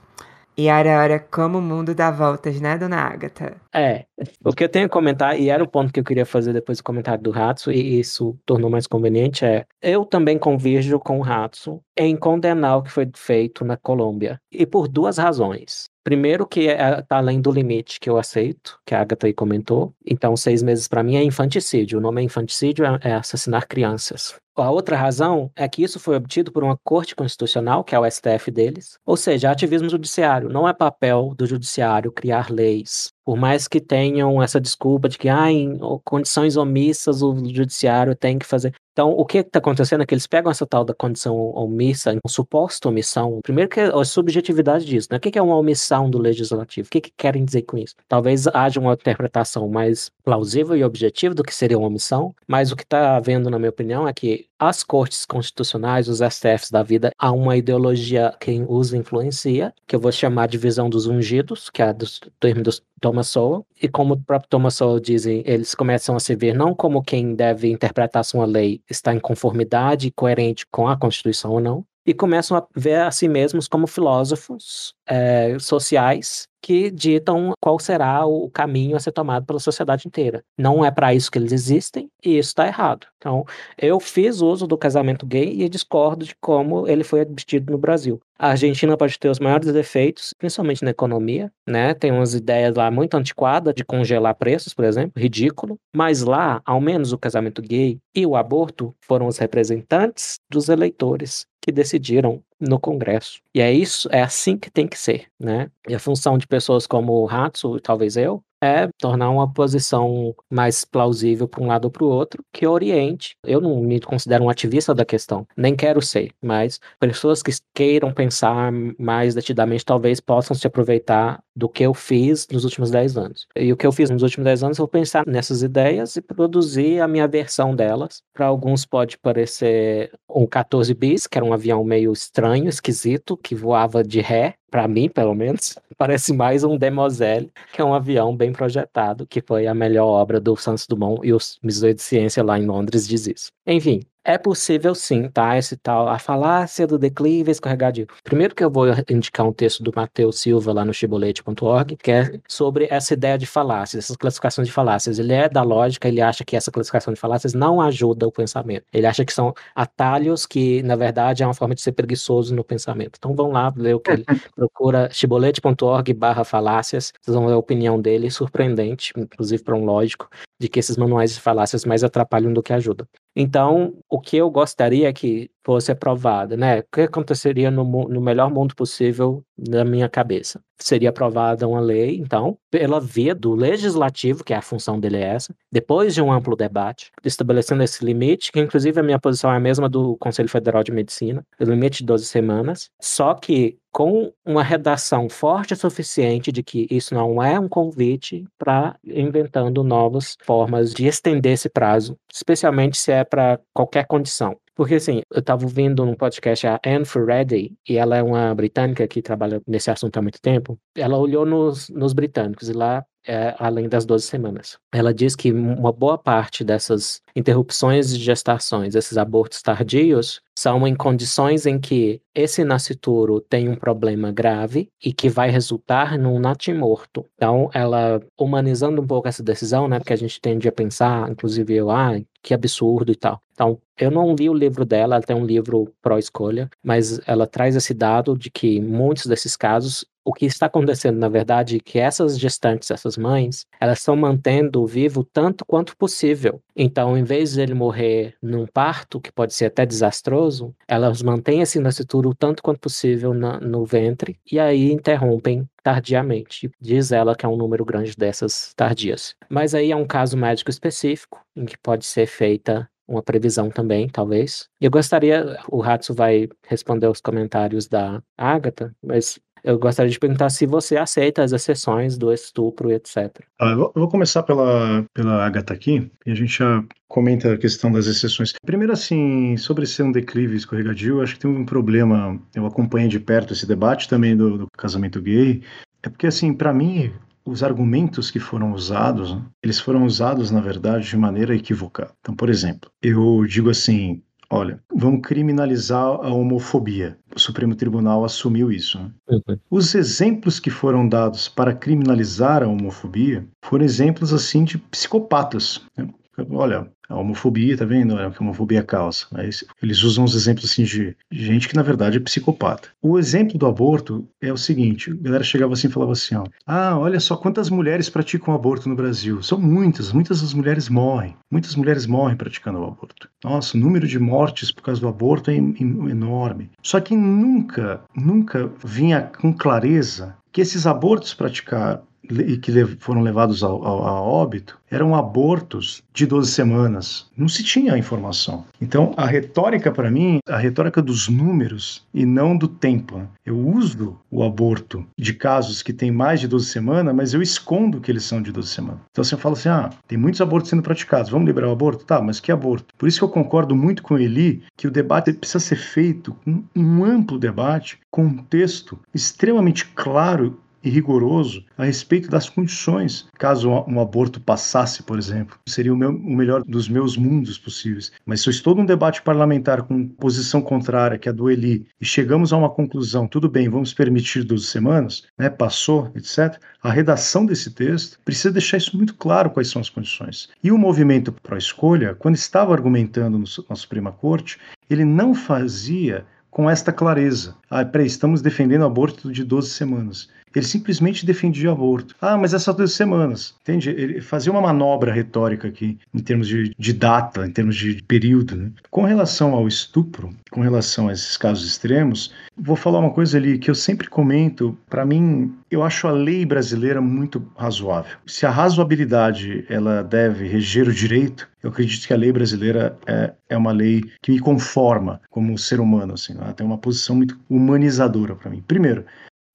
Speaker 1: E era, era como o mundo dá voltas, né, dona Agatha?
Speaker 2: É, o que eu tenho a comentar, e era o ponto que eu queria fazer depois do comentário do Ratso, e isso tornou mais conveniente, é eu também convirjo com o Ratso em condenar o que foi feito na Colômbia. E por duas razões. Primeiro que é, tá além do limite que eu aceito, que a Agatha aí comentou. Então, seis meses para mim é infanticídio. O nome é infanticídio, é, é assassinar crianças. A outra razão é que isso foi obtido por uma corte constitucional, que é o STF deles, ou seja, ativismo judiciário. Não é papel do judiciário criar leis. Por mais que tenham essa desculpa de que, ah, em condições omissas o judiciário tem que fazer. Então, o que está acontecendo é que eles pegam essa tal da condição omissa, suposta omissão. Primeiro que é a subjetividade disso, né? O que é uma omissão do legislativo? O que, que querem dizer com isso? Talvez haja uma interpretação mais plausível e objetiva do que seria uma omissão, mas o que está havendo, na minha opinião, é que as cortes constitucionais, os STFs da vida, há uma ideologia que os influencia, que eu vou chamar de visão dos ungidos, que é do termo do Thomas Sowell, e como o próprio Thomas Sowell dizem, eles começam a se ver não como quem deve interpretar se uma lei está em conformidade e coerente com a Constituição ou não, e começam a ver a si mesmos como filósofos é, sociais que ditam qual será o caminho a ser tomado pela sociedade inteira. Não é para isso que eles existem e isso está errado. Então, eu fiz uso do casamento gay e discordo de como ele foi admitido no Brasil. A Argentina pode ter os maiores defeitos, principalmente na economia, né? Tem umas ideias lá muito antiquadas de congelar preços, por exemplo, ridículo. Mas lá, ao menos o casamento gay e o aborto foram os representantes dos eleitores que decidiram no Congresso. E é isso, é assim que tem que ser, né? E a função de pessoas como o Hatsu, talvez eu, é tornar uma posição mais plausível para um lado ou para o outro, que oriente. Eu não me considero um ativista da questão, nem quero ser, mas pessoas que queiram pensar mais detidamente talvez possam se aproveitar do que eu fiz nos últimos 10 anos. E o que eu fiz nos últimos 10 anos, eu vou pensar nessas ideias e produzir a minha versão delas. Para alguns pode parecer um 14 bis, que era um avião meio estranho, esquisito, que voava de ré, para mim, pelo menos, parece mais um Demoselle, que é um avião bem projetado, que foi a melhor obra do Santos Dumont e o Museu de Ciência lá em Londres diz isso. Enfim, é possível sim, tá? Esse tal, a falácia do declive escorregadio. Primeiro que eu vou indicar um texto do Matheus Silva lá no chibolete.org, que é sobre essa ideia de falácias, essas classificações de falácias. Ele é da lógica, ele acha que essa classificação de falácias não ajuda o pensamento. Ele acha que são atalhos que, na verdade, é uma forma de ser preguiçoso no pensamento. Então vão lá ler o que ele procura, chibolete.org barra falácias, vocês vão ver a opinião dele, surpreendente, inclusive para um lógico, de que esses manuais de falácias mais atrapalham do que ajudam. Então, o que eu gostaria é que fosse aprovada, né? O que aconteceria no, no melhor mundo possível na minha cabeça? Seria aprovada uma lei, então, pela via do legislativo, que é a função dele é essa, depois de um amplo debate, estabelecendo esse limite, que inclusive a minha posição é a mesma do Conselho Federal de Medicina, o limite de 12 semanas, só que com uma redação forte o suficiente de que isso não é um convite para inventando novas formas de estender esse prazo, especialmente se é para qualquer condição. Porque assim, eu estava ouvindo num podcast a Anne Furedi, e ela é uma britânica que trabalha nesse assunto há muito tempo. Ela olhou nos, nos britânicos e lá é, além das 12 semanas. Ela diz que uma boa parte dessas interrupções de gestações, esses abortos tardios, são em condições em que esse nascituro tem um problema grave e que vai resultar num natimorto. Então, ela, humanizando um pouco essa decisão, né, porque a gente tende a pensar, inclusive eu, ah, que absurdo e tal. Então, eu não li o livro dela, ela tem um livro pró-escolha, mas ela traz esse dado de que muitos desses casos o que está acontecendo, na verdade, é que essas gestantes, essas mães, elas estão mantendo vivo tanto quanto possível. Então, em vez de ele morrer num parto, que pode ser até desastroso, elas mantêm esse nascituro o tanto quanto possível na, no ventre e aí interrompem tardiamente. Diz ela que é um número grande dessas tardias. Mas aí é um caso médico específico em que pode ser feita uma previsão também, talvez. Eu gostaria, o Ratsu vai responder os comentários da Agatha, mas eu gostaria de perguntar se você aceita as exceções do estupro etc.
Speaker 8: Ah, eu vou começar pela, pela Agatha aqui, e a gente já comenta a questão das exceções. Primeiro, assim, sobre ser um declive escorregadio, acho que tem um problema, eu acompanhei de perto esse debate também do, do casamento gay, é porque, assim, para mim, os argumentos que foram usados, eles foram usados, na verdade, de maneira equivocada. Então, por exemplo, eu digo assim, olha, vamos criminalizar a homofobia. O Supremo Tribunal assumiu isso. Né? Uhum. Os exemplos que foram dados para criminalizar a homofobia foram exemplos assim de psicopatas. Né? Olha, a homofobia, tá vendo? É o que a homofobia causa. Mas eles usam os exemplos assim de gente que na verdade é psicopata. O exemplo do aborto é o seguinte: a galera chegava assim e falava assim: ó, ah, olha só quantas mulheres praticam aborto no Brasil. São muitas, muitas das mulheres morrem. Muitas mulheres morrem praticando o aborto. Nossa, o número de mortes por causa do aborto é enorme. Só que nunca, nunca vinha com clareza que esses abortos praticados e que foram levados ao, ao, a óbito eram abortos de 12 semanas. Não se tinha a informação. Então, a retórica, para mim, a retórica dos números e não do tempo. Né? Eu uso o aborto de casos que têm mais de 12 semanas, mas eu escondo que eles são de 12 semanas. Então, eu falo assim: ah, tem muitos abortos sendo praticados, vamos liberar o aborto? Tá, mas que aborto? Por isso que eu concordo muito com Eli que o debate precisa ser feito com um amplo debate, com um texto extremamente claro e rigoroso a respeito das condições caso um aborto passasse, por exemplo. Seria o, meu, o melhor dos meus mundos possíveis. Mas se eu estou num debate parlamentar com posição contrária, que é a do Eli, e chegamos a uma conclusão, tudo bem, vamos permitir 12 semanas, né, passou, etc., a redação desse texto precisa deixar isso muito claro quais são as condições. E o movimento pró-escolha, quando estava argumentando no, na Suprema Corte, ele não fazia com esta clareza. Ah, peraí, estamos defendendo aborto de 12 semanas. Ele simplesmente defendia o aborto. Ah, mas é só duas semanas. Entende? Ele fazia uma manobra retórica aqui, em termos de, de data, em termos de período. Né? Com relação ao estupro, com relação a esses casos extremos, vou falar uma coisa ali que eu sempre comento. Para mim, eu acho a lei brasileira muito razoável. Se a razoabilidade ela deve reger o direito, eu acredito que a lei brasileira é, é uma lei que me conforma como ser humano. Assim, ela tem uma posição muito humanizadora para mim. Primeiro,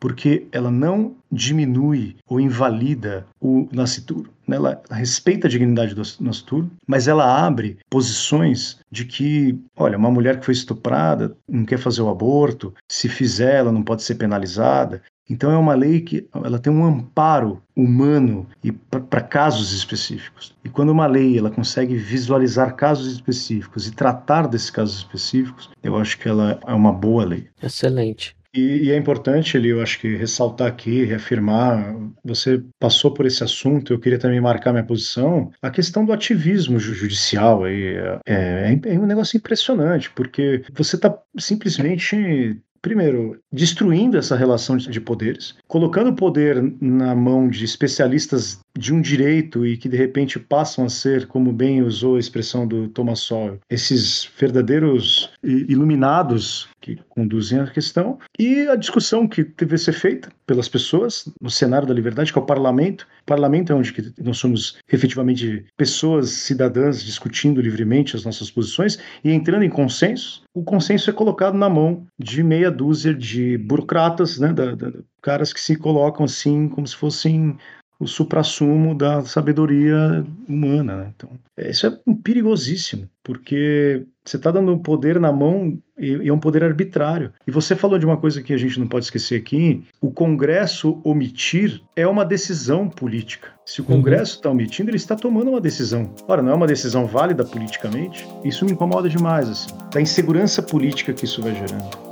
Speaker 8: porque ela não diminui ou invalida o nascituro. Né? Ela respeita a dignidade do nascituro, mas ela abre posições de que, olha, uma mulher que foi estuprada não quer fazer o aborto, se fizer, ela não pode ser penalizada. Então é uma lei que ela tem um amparo humano e para casos específicos. E quando uma lei ela consegue visualizar casos específicos e tratar desses casos específicos, eu acho que ela é uma boa lei.
Speaker 2: Excelente.
Speaker 8: E, e, é importante, ele, eu acho que ressaltar aqui, reafirmar, você passou por esse assunto, eu queria também marcar minha posição, a questão do ativismo judicial aí, é, é, é um negócio impressionante, porque você está simplesmente primeiro, destruindo essa relação de poderes, colocando o poder na mão de especialistas de um direito e que de repente passam a ser, como bem usou a expressão do Thomas Sowell, esses verdadeiros iluminados que conduzem a questão e a discussão que deve ser feita pelas pessoas no cenário da liberdade, que é o parlamento. O parlamento é onde nós somos efetivamente pessoas cidadãs discutindo livremente as nossas posições e entrando em consenso. O consenso é colocado na mão de meia dúzia de burocratas, né, da, da, caras que se colocam assim como se fossem o suprassumo da sabedoria humana. Né? Então, isso é perigosíssimo, porque você está dando poder na mão e, é um poder arbitrário. E você falou de uma coisa que a gente não pode esquecer aqui: o Congresso omitir é uma decisão política. Se o uhum. Congresso está omitindo, ele está tomando uma decisão. Ora, não é uma decisão válida politicamente? Isso me incomoda demais, assim. Da insegurança política que isso vai gerando.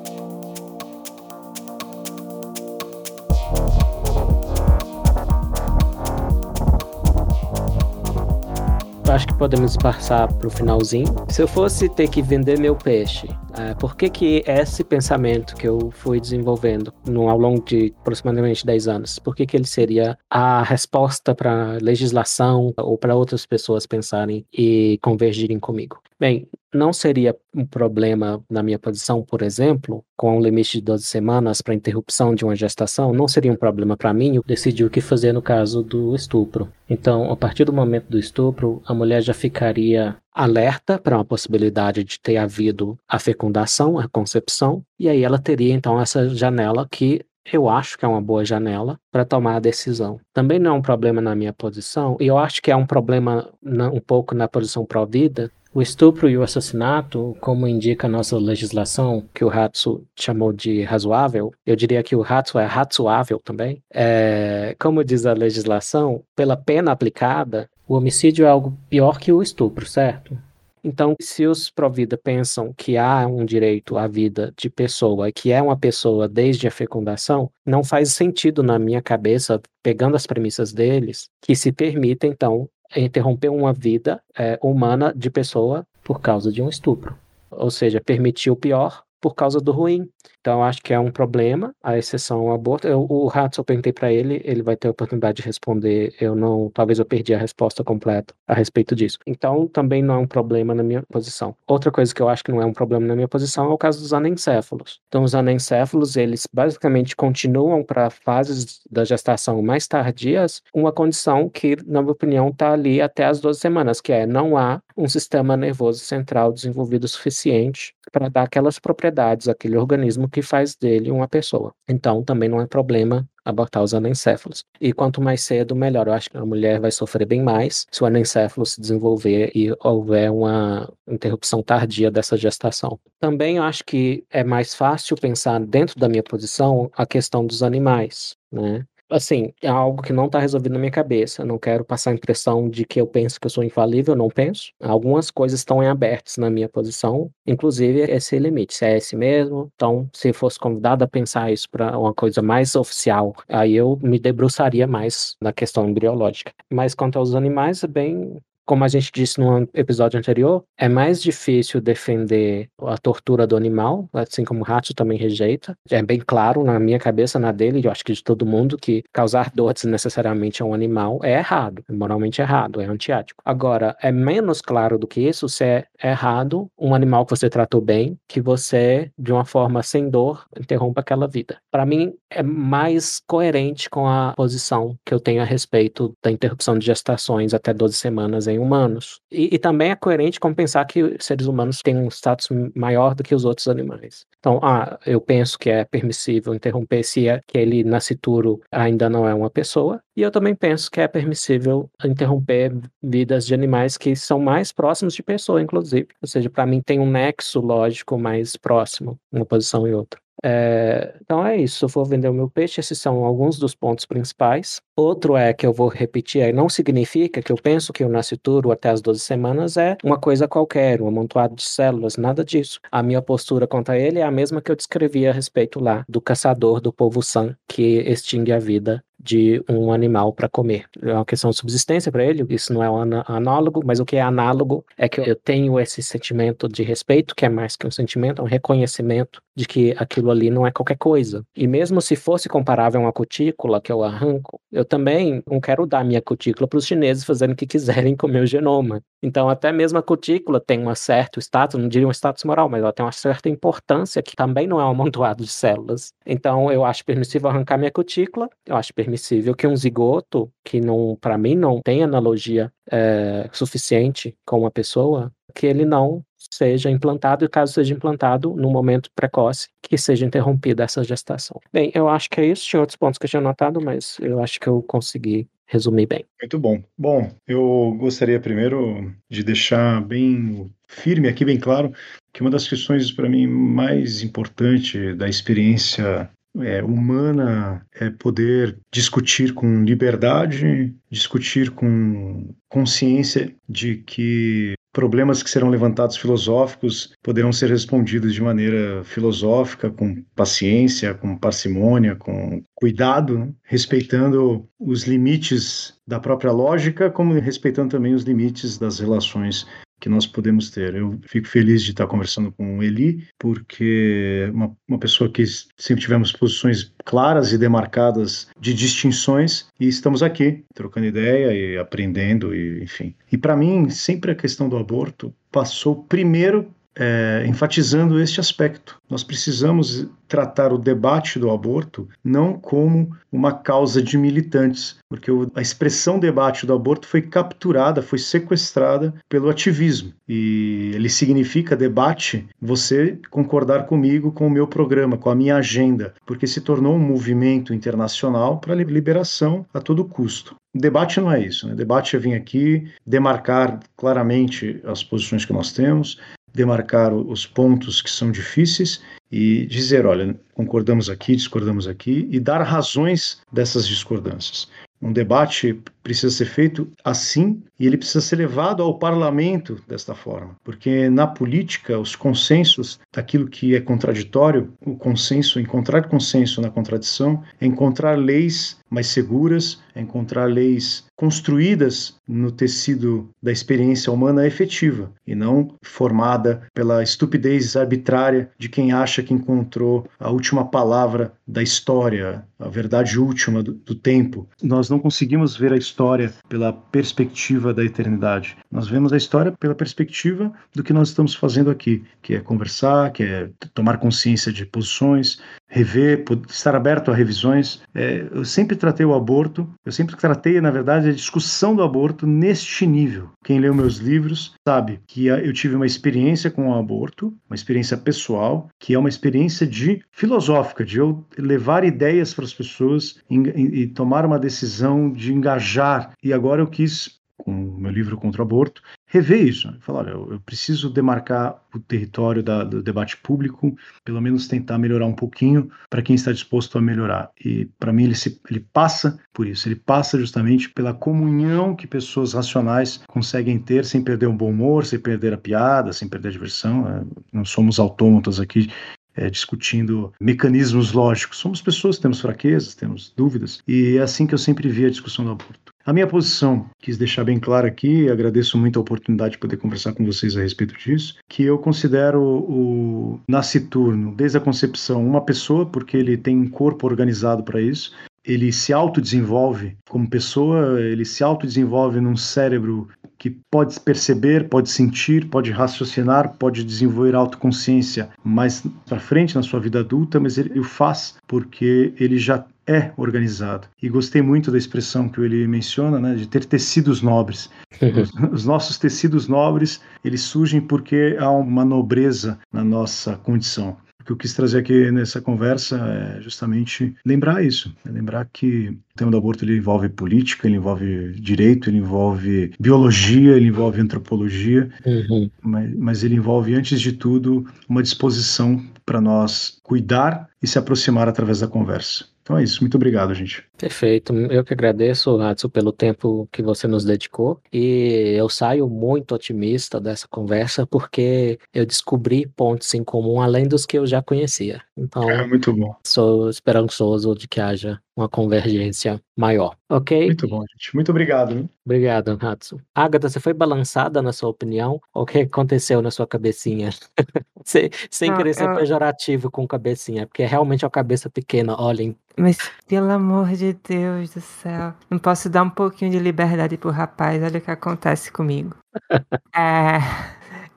Speaker 2: Acho que podemos passar para o finalzinho. Se eu fosse ter que vender meu peixe, é, por que, que esse pensamento que eu fui desenvolvendo no, ao longo de aproximadamente 10 anos, por que, que ele seria a resposta para legislação ou para outras pessoas pensarem e convergirem comigo? Bem, não seria um problema na minha posição, por exemplo, com um limite de 12 semanas para interrupção de uma gestação, não seria um problema para mim decidir o que fazer no caso do estupro. Então, a partir do momento do estupro, a mulher já ficaria alerta para uma possibilidade de ter havido a fecundação, a concepção, e aí ela teria então essa janela que eu acho que é uma boa janela para tomar a decisão. Também não é um problema na minha posição, e eu acho que é um problema na, um pouco na posição pró-vida, o estupro e o assassinato, como indica a nossa legislação, que o Hatsu chamou de razoável, eu diria que o Hatsu é razoável também. É, como diz a legislação, pela pena aplicada, o homicídio é algo pior que o estupro, certo? Então, se os Provida pensam que há um direito à vida de pessoa, que é uma pessoa desde a fecundação, não faz sentido na minha cabeça, pegando as premissas deles, que se permita, então, interromper uma vida é, humana de pessoa por causa de um estupro. Ou seja, permitir o pior por causa do ruim. Então, acho que é um problema, a exceção ao aborto. Eu, o Rato, eu perguntei para ele, ele vai ter a oportunidade de responder. Eu não, talvez eu perdi a resposta completa a respeito disso. Então, também não é um problema na minha posição. Outra coisa que eu acho que não é um problema na minha posição é o caso dos anencéfalos. Então, os anencéfalos, eles basicamente continuam para fases da gestação mais tardias, uma condição que, na minha opinião, está ali até as 12 semanas, que é não há um sistema nervoso central desenvolvido suficiente para dar aquelas propriedades àquele organismo que faz dele uma pessoa. Então, também não é problema abortar os anencéfalos. E quanto mais cedo, melhor. Eu acho que a mulher vai sofrer bem mais se o anencéfalo se desenvolver e houver uma interrupção tardia dessa gestação. Também eu acho que é mais fácil pensar dentro da minha posição a questão dos animais, né? Assim, é algo que não está resolvido na minha cabeça. Eu não quero passar a impressão de que eu penso que eu sou infalível, não penso. Algumas coisas estão em abertas na minha posição, inclusive esse limite, se é esse mesmo. Então, se fosse convidado a pensar isso para uma coisa mais oficial, aí eu me debruçaria mais na questão embriológica. Mas quanto aos animais, é bem como a gente disse no episódio anterior, é mais difícil defender a tortura do animal, assim como o rato também rejeita. É bem claro na minha cabeça, na dele, eu acho que de todo mundo, que causar dor desnecessariamente a um animal é errado, é moralmente errado, é antiético. Agora, é menos claro do que isso se é errado um animal que você tratou bem, que você, de uma forma sem dor, interrompa aquela vida. Para mim, é mais coerente com a posição que eu tenho a respeito da interrupção de gestações até 12 semanas em humanos. E, e, também é coerente com pensar que seres humanos têm um status maior do que os outros animais. Então, ah, eu penso que é permissível interromper se é que ele nascituro ainda não é uma pessoa, e eu também penso que é permissível interromper vidas de animais que são mais próximos de pessoa, inclusive. Ou seja, para mim tem um nexo lógico mais próximo, uma posição e outra. É, então é isso. Se eu for vender o meu peixe, esses são alguns dos pontos principais. Outro é que eu vou repetir não significa que eu penso que o nascituro até as 12 semanas é uma coisa qualquer, um amontoado de células, nada disso. A minha postura contra ele é a mesma que eu descrevi a respeito lá do caçador do povo San, que extingue a vida de um animal para comer. É uma questão de subsistência para ele, isso não é um análogo, mas o que é análogo é que eu tenho esse sentimento de respeito, que é mais que um sentimento, é um reconhecimento de que aquilo ali não é qualquer coisa. E mesmo se fosse comparável a uma cutícula que eu arranco, eu também não quero dar minha cutícula para os chineses fazendo o que quiserem com o meu genoma. Então, até mesmo a cutícula tem um certo status, não diria um status moral, mas ela tem uma certa importância que também não é um amontoado de células. Então, eu acho permissível arrancar minha cutícula, eu acho permissível que um zigoto, que não, para mim não tem analogia é, suficiente com uma pessoa, que ele não seja implantado e caso seja implantado no momento precoce, que seja interrompida essa gestação. Bem, eu acho que é isso. Tinha outros pontos que eu tinha anotado, mas eu acho que eu consegui resumir bem.
Speaker 8: Muito bom. Bom, eu gostaria primeiro de deixar bem firme aqui, bem claro, que uma das questões para mim mais importante da experiência é, humana é poder discutir com liberdade, discutir com consciência de que problemas que serão levantados filosóficos poderão ser respondidos de maneira filosófica, com paciência, com parcimônia, com cuidado, né? respeitando os limites da própria lógica, como respeitando também os limites das relações que nós podemos ter. Eu fico feliz de estar conversando com o Eli, porque uma, uma pessoa que sempre tivemos posições claras e demarcadas de distinções e estamos aqui trocando ideia e aprendendo e enfim. E para mim sempre a questão do aborto passou primeiro é, enfatizando este aspecto. Nós precisamos tratar o debate do aborto não como uma causa de militantes, porque a expressão debate do aborto foi capturada, foi sequestrada pelo ativismo. E ele significa debate você concordar comigo com o meu programa, com a minha agenda, porque se tornou um movimento internacional para liberação a todo custo. Debate não é isso, né? Debate é vir aqui, demarcar claramente as posições que nós temos, demarcar os pontos que são difíceis e dizer, olha, concordamos aqui, discordamos aqui e dar razões dessas discordâncias. Um debate precisa ser feito assim e ele precisa ser levado ao parlamento desta forma, porque na política os consensos daquilo que é contraditório, o consenso, encontrar consenso na contradição, é encontrar leis mais seguras, é encontrar leis construídas no tecido da experiência humana efetiva e não formada pela estupidez arbitrária de quem acha que encontrou a última palavra da história, a verdade última do, do tempo. Nós não conseguimos ver a história pela perspectiva da eternidade. Nós vemos a história pela perspectiva do que nós estamos fazendo aqui, que é conversar, que é tomar consciência de posições, rever, estar aberto a revisões. É, eu sempre tratei o aborto, eu sempre tratei, na verdade, a discussão do aborto neste nível. Quem leu meus livros sabe que eu tive uma experiência com o aborto, uma experiência pessoal, que é uma experiência de filosófica, de eu levar ideias para as pessoas e, e, e tomar uma decisão de engajar. E agora eu quis com o meu livro contra o aborto, rever isso. Né? Falar, olha, eu, eu preciso demarcar o território da, do debate público, pelo menos tentar melhorar um pouquinho para quem está disposto a melhorar. E para mim ele, se, ele passa por isso, ele passa justamente pela comunhão que pessoas racionais conseguem ter sem perder um bom humor, sem perder a piada, sem perder a diversão. Né? Não somos autômatos aqui é, discutindo mecanismos lógicos. Somos pessoas, temos fraquezas, temos dúvidas, e é assim que eu sempre vi a discussão do aborto. A minha posição, quis deixar bem claro aqui, agradeço muito a oportunidade de poder conversar com vocês a respeito disso, que eu considero o nasciturno, desde a concepção, uma pessoa, porque ele tem um corpo organizado para isso, ele se autodesenvolve como pessoa, ele se autodesenvolve num cérebro que pode perceber, pode sentir, pode raciocinar, pode desenvolver autoconsciência mais para frente na sua vida adulta, mas ele o faz porque ele já é organizado. E gostei muito da expressão que ele menciona, né, de ter tecidos nobres. Os, os nossos tecidos nobres, eles surgem porque há uma nobreza na nossa condição. O que eu quis trazer aqui nessa conversa é justamente lembrar isso, é lembrar que o tema do aborto ele envolve política, ele envolve direito, ele envolve biologia, ele envolve antropologia, uhum. mas, mas ele envolve, antes de tudo, uma disposição para nós cuidar e se aproximar através da conversa. Então é isso. Muito obrigado, gente.
Speaker 2: Perfeito. Eu que agradeço, Hatsu, pelo tempo que você nos dedicou. E eu saio muito otimista dessa conversa porque eu descobri pontos em comum além dos que eu já conhecia. Então,
Speaker 8: é muito bom.
Speaker 2: Sou esperançoso de que haja uma convergência maior, ok?
Speaker 8: Muito bom, gente. Muito obrigado. Hein?
Speaker 2: Obrigado, Hatsu. Agatha, você foi balançada na sua opinião? O que aconteceu na sua cabecinha? sem sem querer ser eu... pejorativo com cabecinha, porque é realmente uma cabeça pequena, olhem.
Speaker 9: Mas, pelo amor de Deus do céu, não posso dar um pouquinho de liberdade pro rapaz, olha o que acontece comigo. é...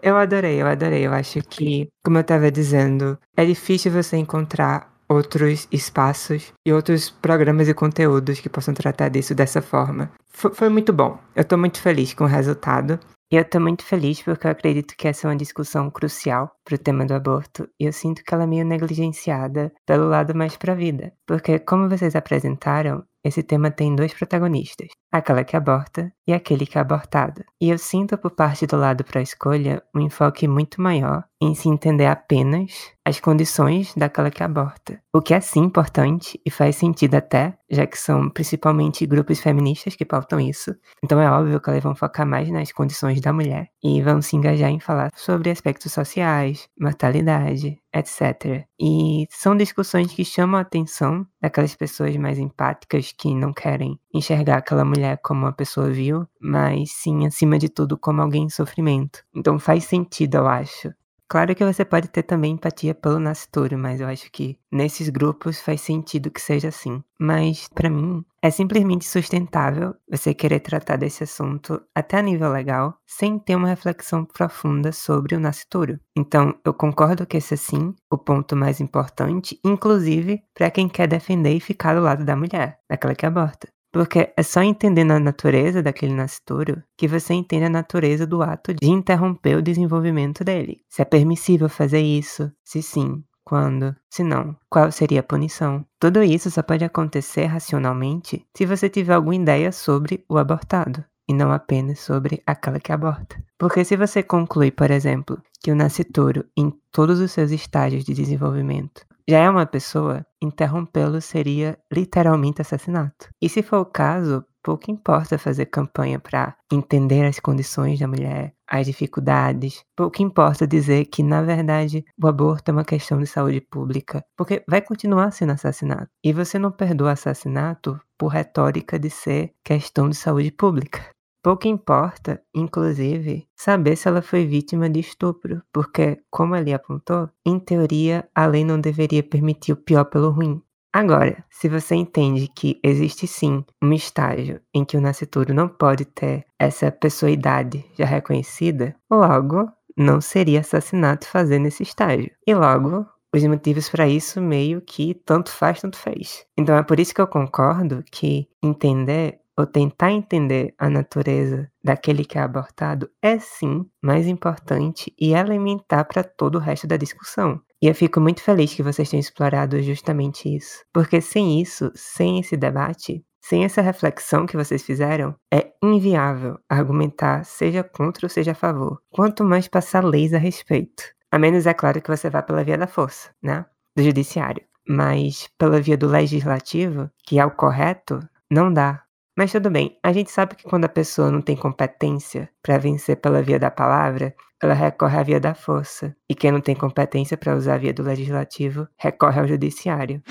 Speaker 9: Eu adorei, eu adorei. Eu acho que, como eu estava dizendo, é difícil você encontrar outros espaços e outros programas e conteúdos que possam tratar disso dessa forma. F foi muito bom. Eu tô muito feliz com o resultado. E eu tô muito feliz porque eu acredito que essa é uma discussão crucial pro tema do aborto e eu sinto que ela é meio negligenciada pelo lado mais pra vida. Porque, como vocês apresentaram, esse tema tem dois protagonistas.
Speaker 1: Aquela que aborta e aquele que é abortado. E eu sinto por parte do lado para a escolha um enfoque muito maior em se entender apenas as condições daquela que aborta. O que é sim importante e faz sentido até, já que são principalmente grupos feministas que pautam isso. Então é óbvio que elas vão focar mais nas condições da mulher e vão se engajar em falar sobre aspectos sociais, mortalidade, etc. E são discussões que chamam a atenção daquelas pessoas mais empáticas que não querem enxergar aquela mulher como uma pessoa vil, mas sim, acima de tudo, como alguém em sofrimento. Então faz sentido, eu acho, Claro que você pode ter também empatia pelo nascituro, mas eu acho que nesses grupos faz sentido que seja assim. Mas, para mim, é simplesmente sustentável você querer tratar desse assunto até a nível legal, sem ter uma reflexão profunda sobre o nascituro. Então, eu concordo que esse é sim o ponto mais importante, inclusive para quem quer defender e ficar do lado da mulher, daquela que aborta. Porque é só entendendo a natureza daquele nascituro que você entende a natureza do ato de interromper o desenvolvimento dele. Se é permissível fazer isso, se sim, quando, se não, qual seria a punição. Tudo isso só pode acontecer racionalmente se você tiver alguma ideia sobre o abortado e não apenas sobre aquela que aborta. Porque se você conclui, por exemplo, que o nascituro, em todos os seus estágios de desenvolvimento, já é uma pessoa, interrompê-lo seria literalmente assassinato. E se for o caso, pouco importa fazer campanha para entender as condições da mulher, as dificuldades. Pouco importa dizer que, na verdade, o aborto é uma questão de saúde pública, porque vai continuar sendo assassinato. E você não perdoa assassinato por retórica de ser questão de saúde pública. Pouco importa, inclusive, saber se ela foi vítima de estupro, porque, como ele apontou, em teoria a lei não deveria permitir o pior pelo ruim. Agora, se você entende que existe sim um estágio em que o nascituro não pode ter essa pessoidade já reconhecida, logo não seria assassinato fazer nesse estágio. E logo, os motivos para isso meio que tanto faz, tanto fez. Então é por isso que eu concordo que entender ou tentar entender a natureza daquele que é abortado é sim mais importante e elementar para todo o resto da discussão. E eu fico muito feliz que vocês tenham explorado justamente isso, porque sem isso, sem esse debate, sem essa reflexão que vocês fizeram, é inviável argumentar seja contra ou seja a favor, quanto mais passar leis a respeito. A menos é claro que você vá pela via da força, né? Do judiciário. Mas pela via do legislativo, que é o correto, não dá. Mas tudo bem, a gente sabe que quando a pessoa não tem competência para vencer pela via da palavra, ela recorre à via da força. E quem não tem competência para usar a via do legislativo, recorre ao judiciário.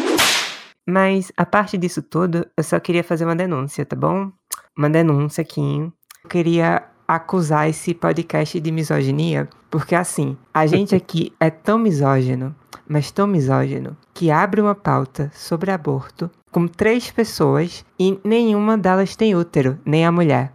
Speaker 1: Mas, a parte disso tudo, eu só queria fazer uma denúncia, tá bom? Uma denúncia aqui. Eu queria acusar esse podcast de misoginia, porque assim, a gente aqui é tão misógino, mas tão misógino, que abre uma pauta sobre aborto com três pessoas e nenhuma delas tem útero, nem a mulher.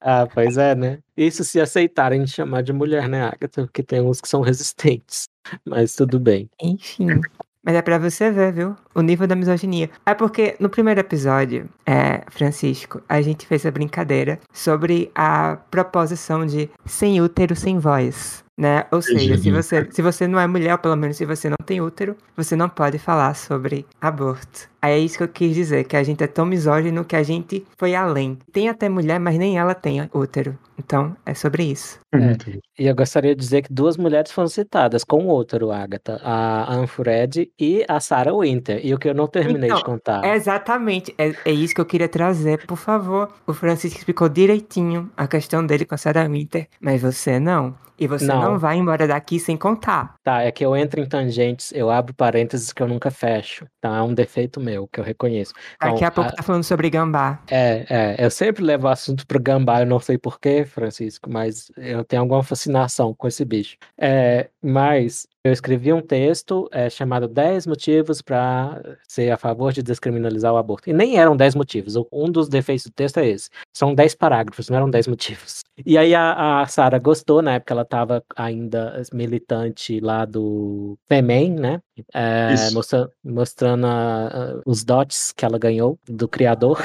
Speaker 2: Ah, pois é, né? Isso se aceitarem de chamar de mulher, né, Agatha? Porque tem uns que são resistentes. Mas tudo bem.
Speaker 1: Enfim. Mas é pra você ver, viu? O nível da misoginia. É porque no primeiro episódio, é, Francisco, a gente fez a brincadeira sobre a proposição de sem útero, sem voz. Né? Ou seja, se você, se você não é mulher, ou pelo menos se você não tem útero, você não pode falar sobre aborto. Aí é isso que eu quis dizer, que a gente é tão misógino que a gente foi além. Tem até mulher, mas nem ela tem útero. Então, é sobre isso.
Speaker 2: É. E eu gostaria de dizer que duas mulheres foram citadas com útero, Agatha. A Anne Fred e a Sarah Winter. E o que eu não terminei
Speaker 1: então,
Speaker 2: de contar.
Speaker 1: Exatamente. É, é isso que eu queria trazer. Por favor, o Francisco explicou direitinho a questão dele com a Sarah Winter, mas você não. E você não. não. vai embora daqui sem contar.
Speaker 2: Tá, é que eu entro em tangentes, eu abro parênteses que eu nunca fecho. Então é um defeito meu, que eu reconheço. Então,
Speaker 1: Daqui a pouco a... tá falando sobre gambá.
Speaker 2: É, é, eu sempre levo o assunto pro gambá, eu não sei porquê, Francisco, mas eu tenho alguma fascinação com esse bicho. É, mas eu escrevi um texto é, chamado 10 motivos para ser a favor de descriminalizar o aborto. E nem eram 10 motivos. Um dos defeitos do texto é esse. São 10 parágrafos, não eram 10 motivos. E aí a, a Sara gostou, na época ela estava ainda militante lá do FEMEN, né? É, mostrando, mostrando a, a, os dotes que ela ganhou do criador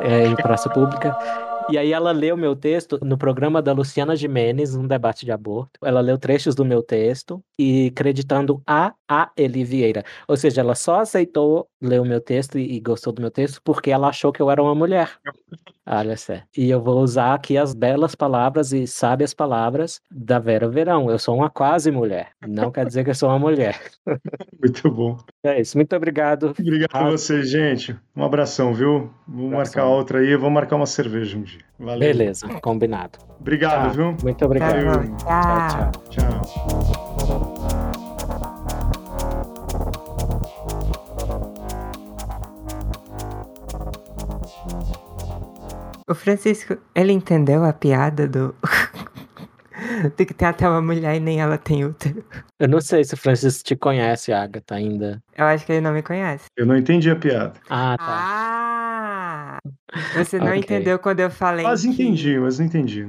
Speaker 2: é, em praça pública. E aí ela leu meu texto no programa da Luciana Jimenez, um debate de aborto. Ela leu trechos do meu texto e creditando a a Eli Vieira. Ou seja, ela só aceitou ler o meu texto e, e gostou do meu texto porque ela achou que eu era uma mulher. Olha só. E eu vou usar aqui as belas palavras e sábias palavras da Vera Verão. Eu sou uma quase mulher. Não quer dizer que eu sou uma mulher.
Speaker 8: Muito bom.
Speaker 2: É isso. Muito obrigado.
Speaker 8: Obrigado a vocês, gente. Um abração, viu? Vamos marcar outra aí. Vamos marcar uma cerveja um dia. Valeu.
Speaker 2: Beleza, combinado.
Speaker 8: Obrigado,
Speaker 2: Tá.
Speaker 8: viu?
Speaker 2: Muito obrigado.
Speaker 8: Valeu.
Speaker 2: Tchau, tchau.
Speaker 8: Tchau.
Speaker 1: O Francisco, ele entendeu a piada do. de que tem até uma mulher e nem ela tem útero.
Speaker 2: Eu não sei se o Francisco te conhece, Agatha, ainda.
Speaker 1: Eu acho que ele não me conhece.
Speaker 8: Eu não entendi a piada.
Speaker 2: Ah, tá.
Speaker 1: Ah! Você não
Speaker 2: Ok.
Speaker 1: entendeu quando eu falei.
Speaker 8: Quase
Speaker 1: que-
Speaker 8: entendi, mas não entendi.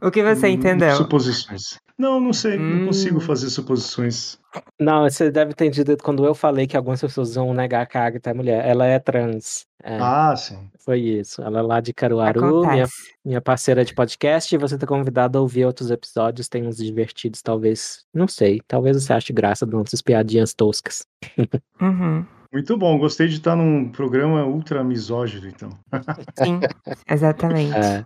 Speaker 1: O que você entendeu?
Speaker 8: Suposições. Não, não sei. Não
Speaker 1: Hum.
Speaker 8: consigo fazer suposições.
Speaker 2: Não, você deve ter entendido quando eu falei que algumas pessoas vão negar que a Agatha é mulher. Ela é trans. É,
Speaker 8: Ah, sim.
Speaker 2: Foi isso. Ela é lá de Caruaru, minha,
Speaker 1: Acontece.
Speaker 2: minha parceira de podcast. E você tá convidado a ouvir outros episódios. Tem uns divertidos, talvez. Não sei. Talvez você ache graça de nossas piadinhas toscas.
Speaker 1: Uhum.
Speaker 8: Muito bom. Gostei de estar num programa ultra misógino, então.
Speaker 1: Sim, exatamente.
Speaker 2: É.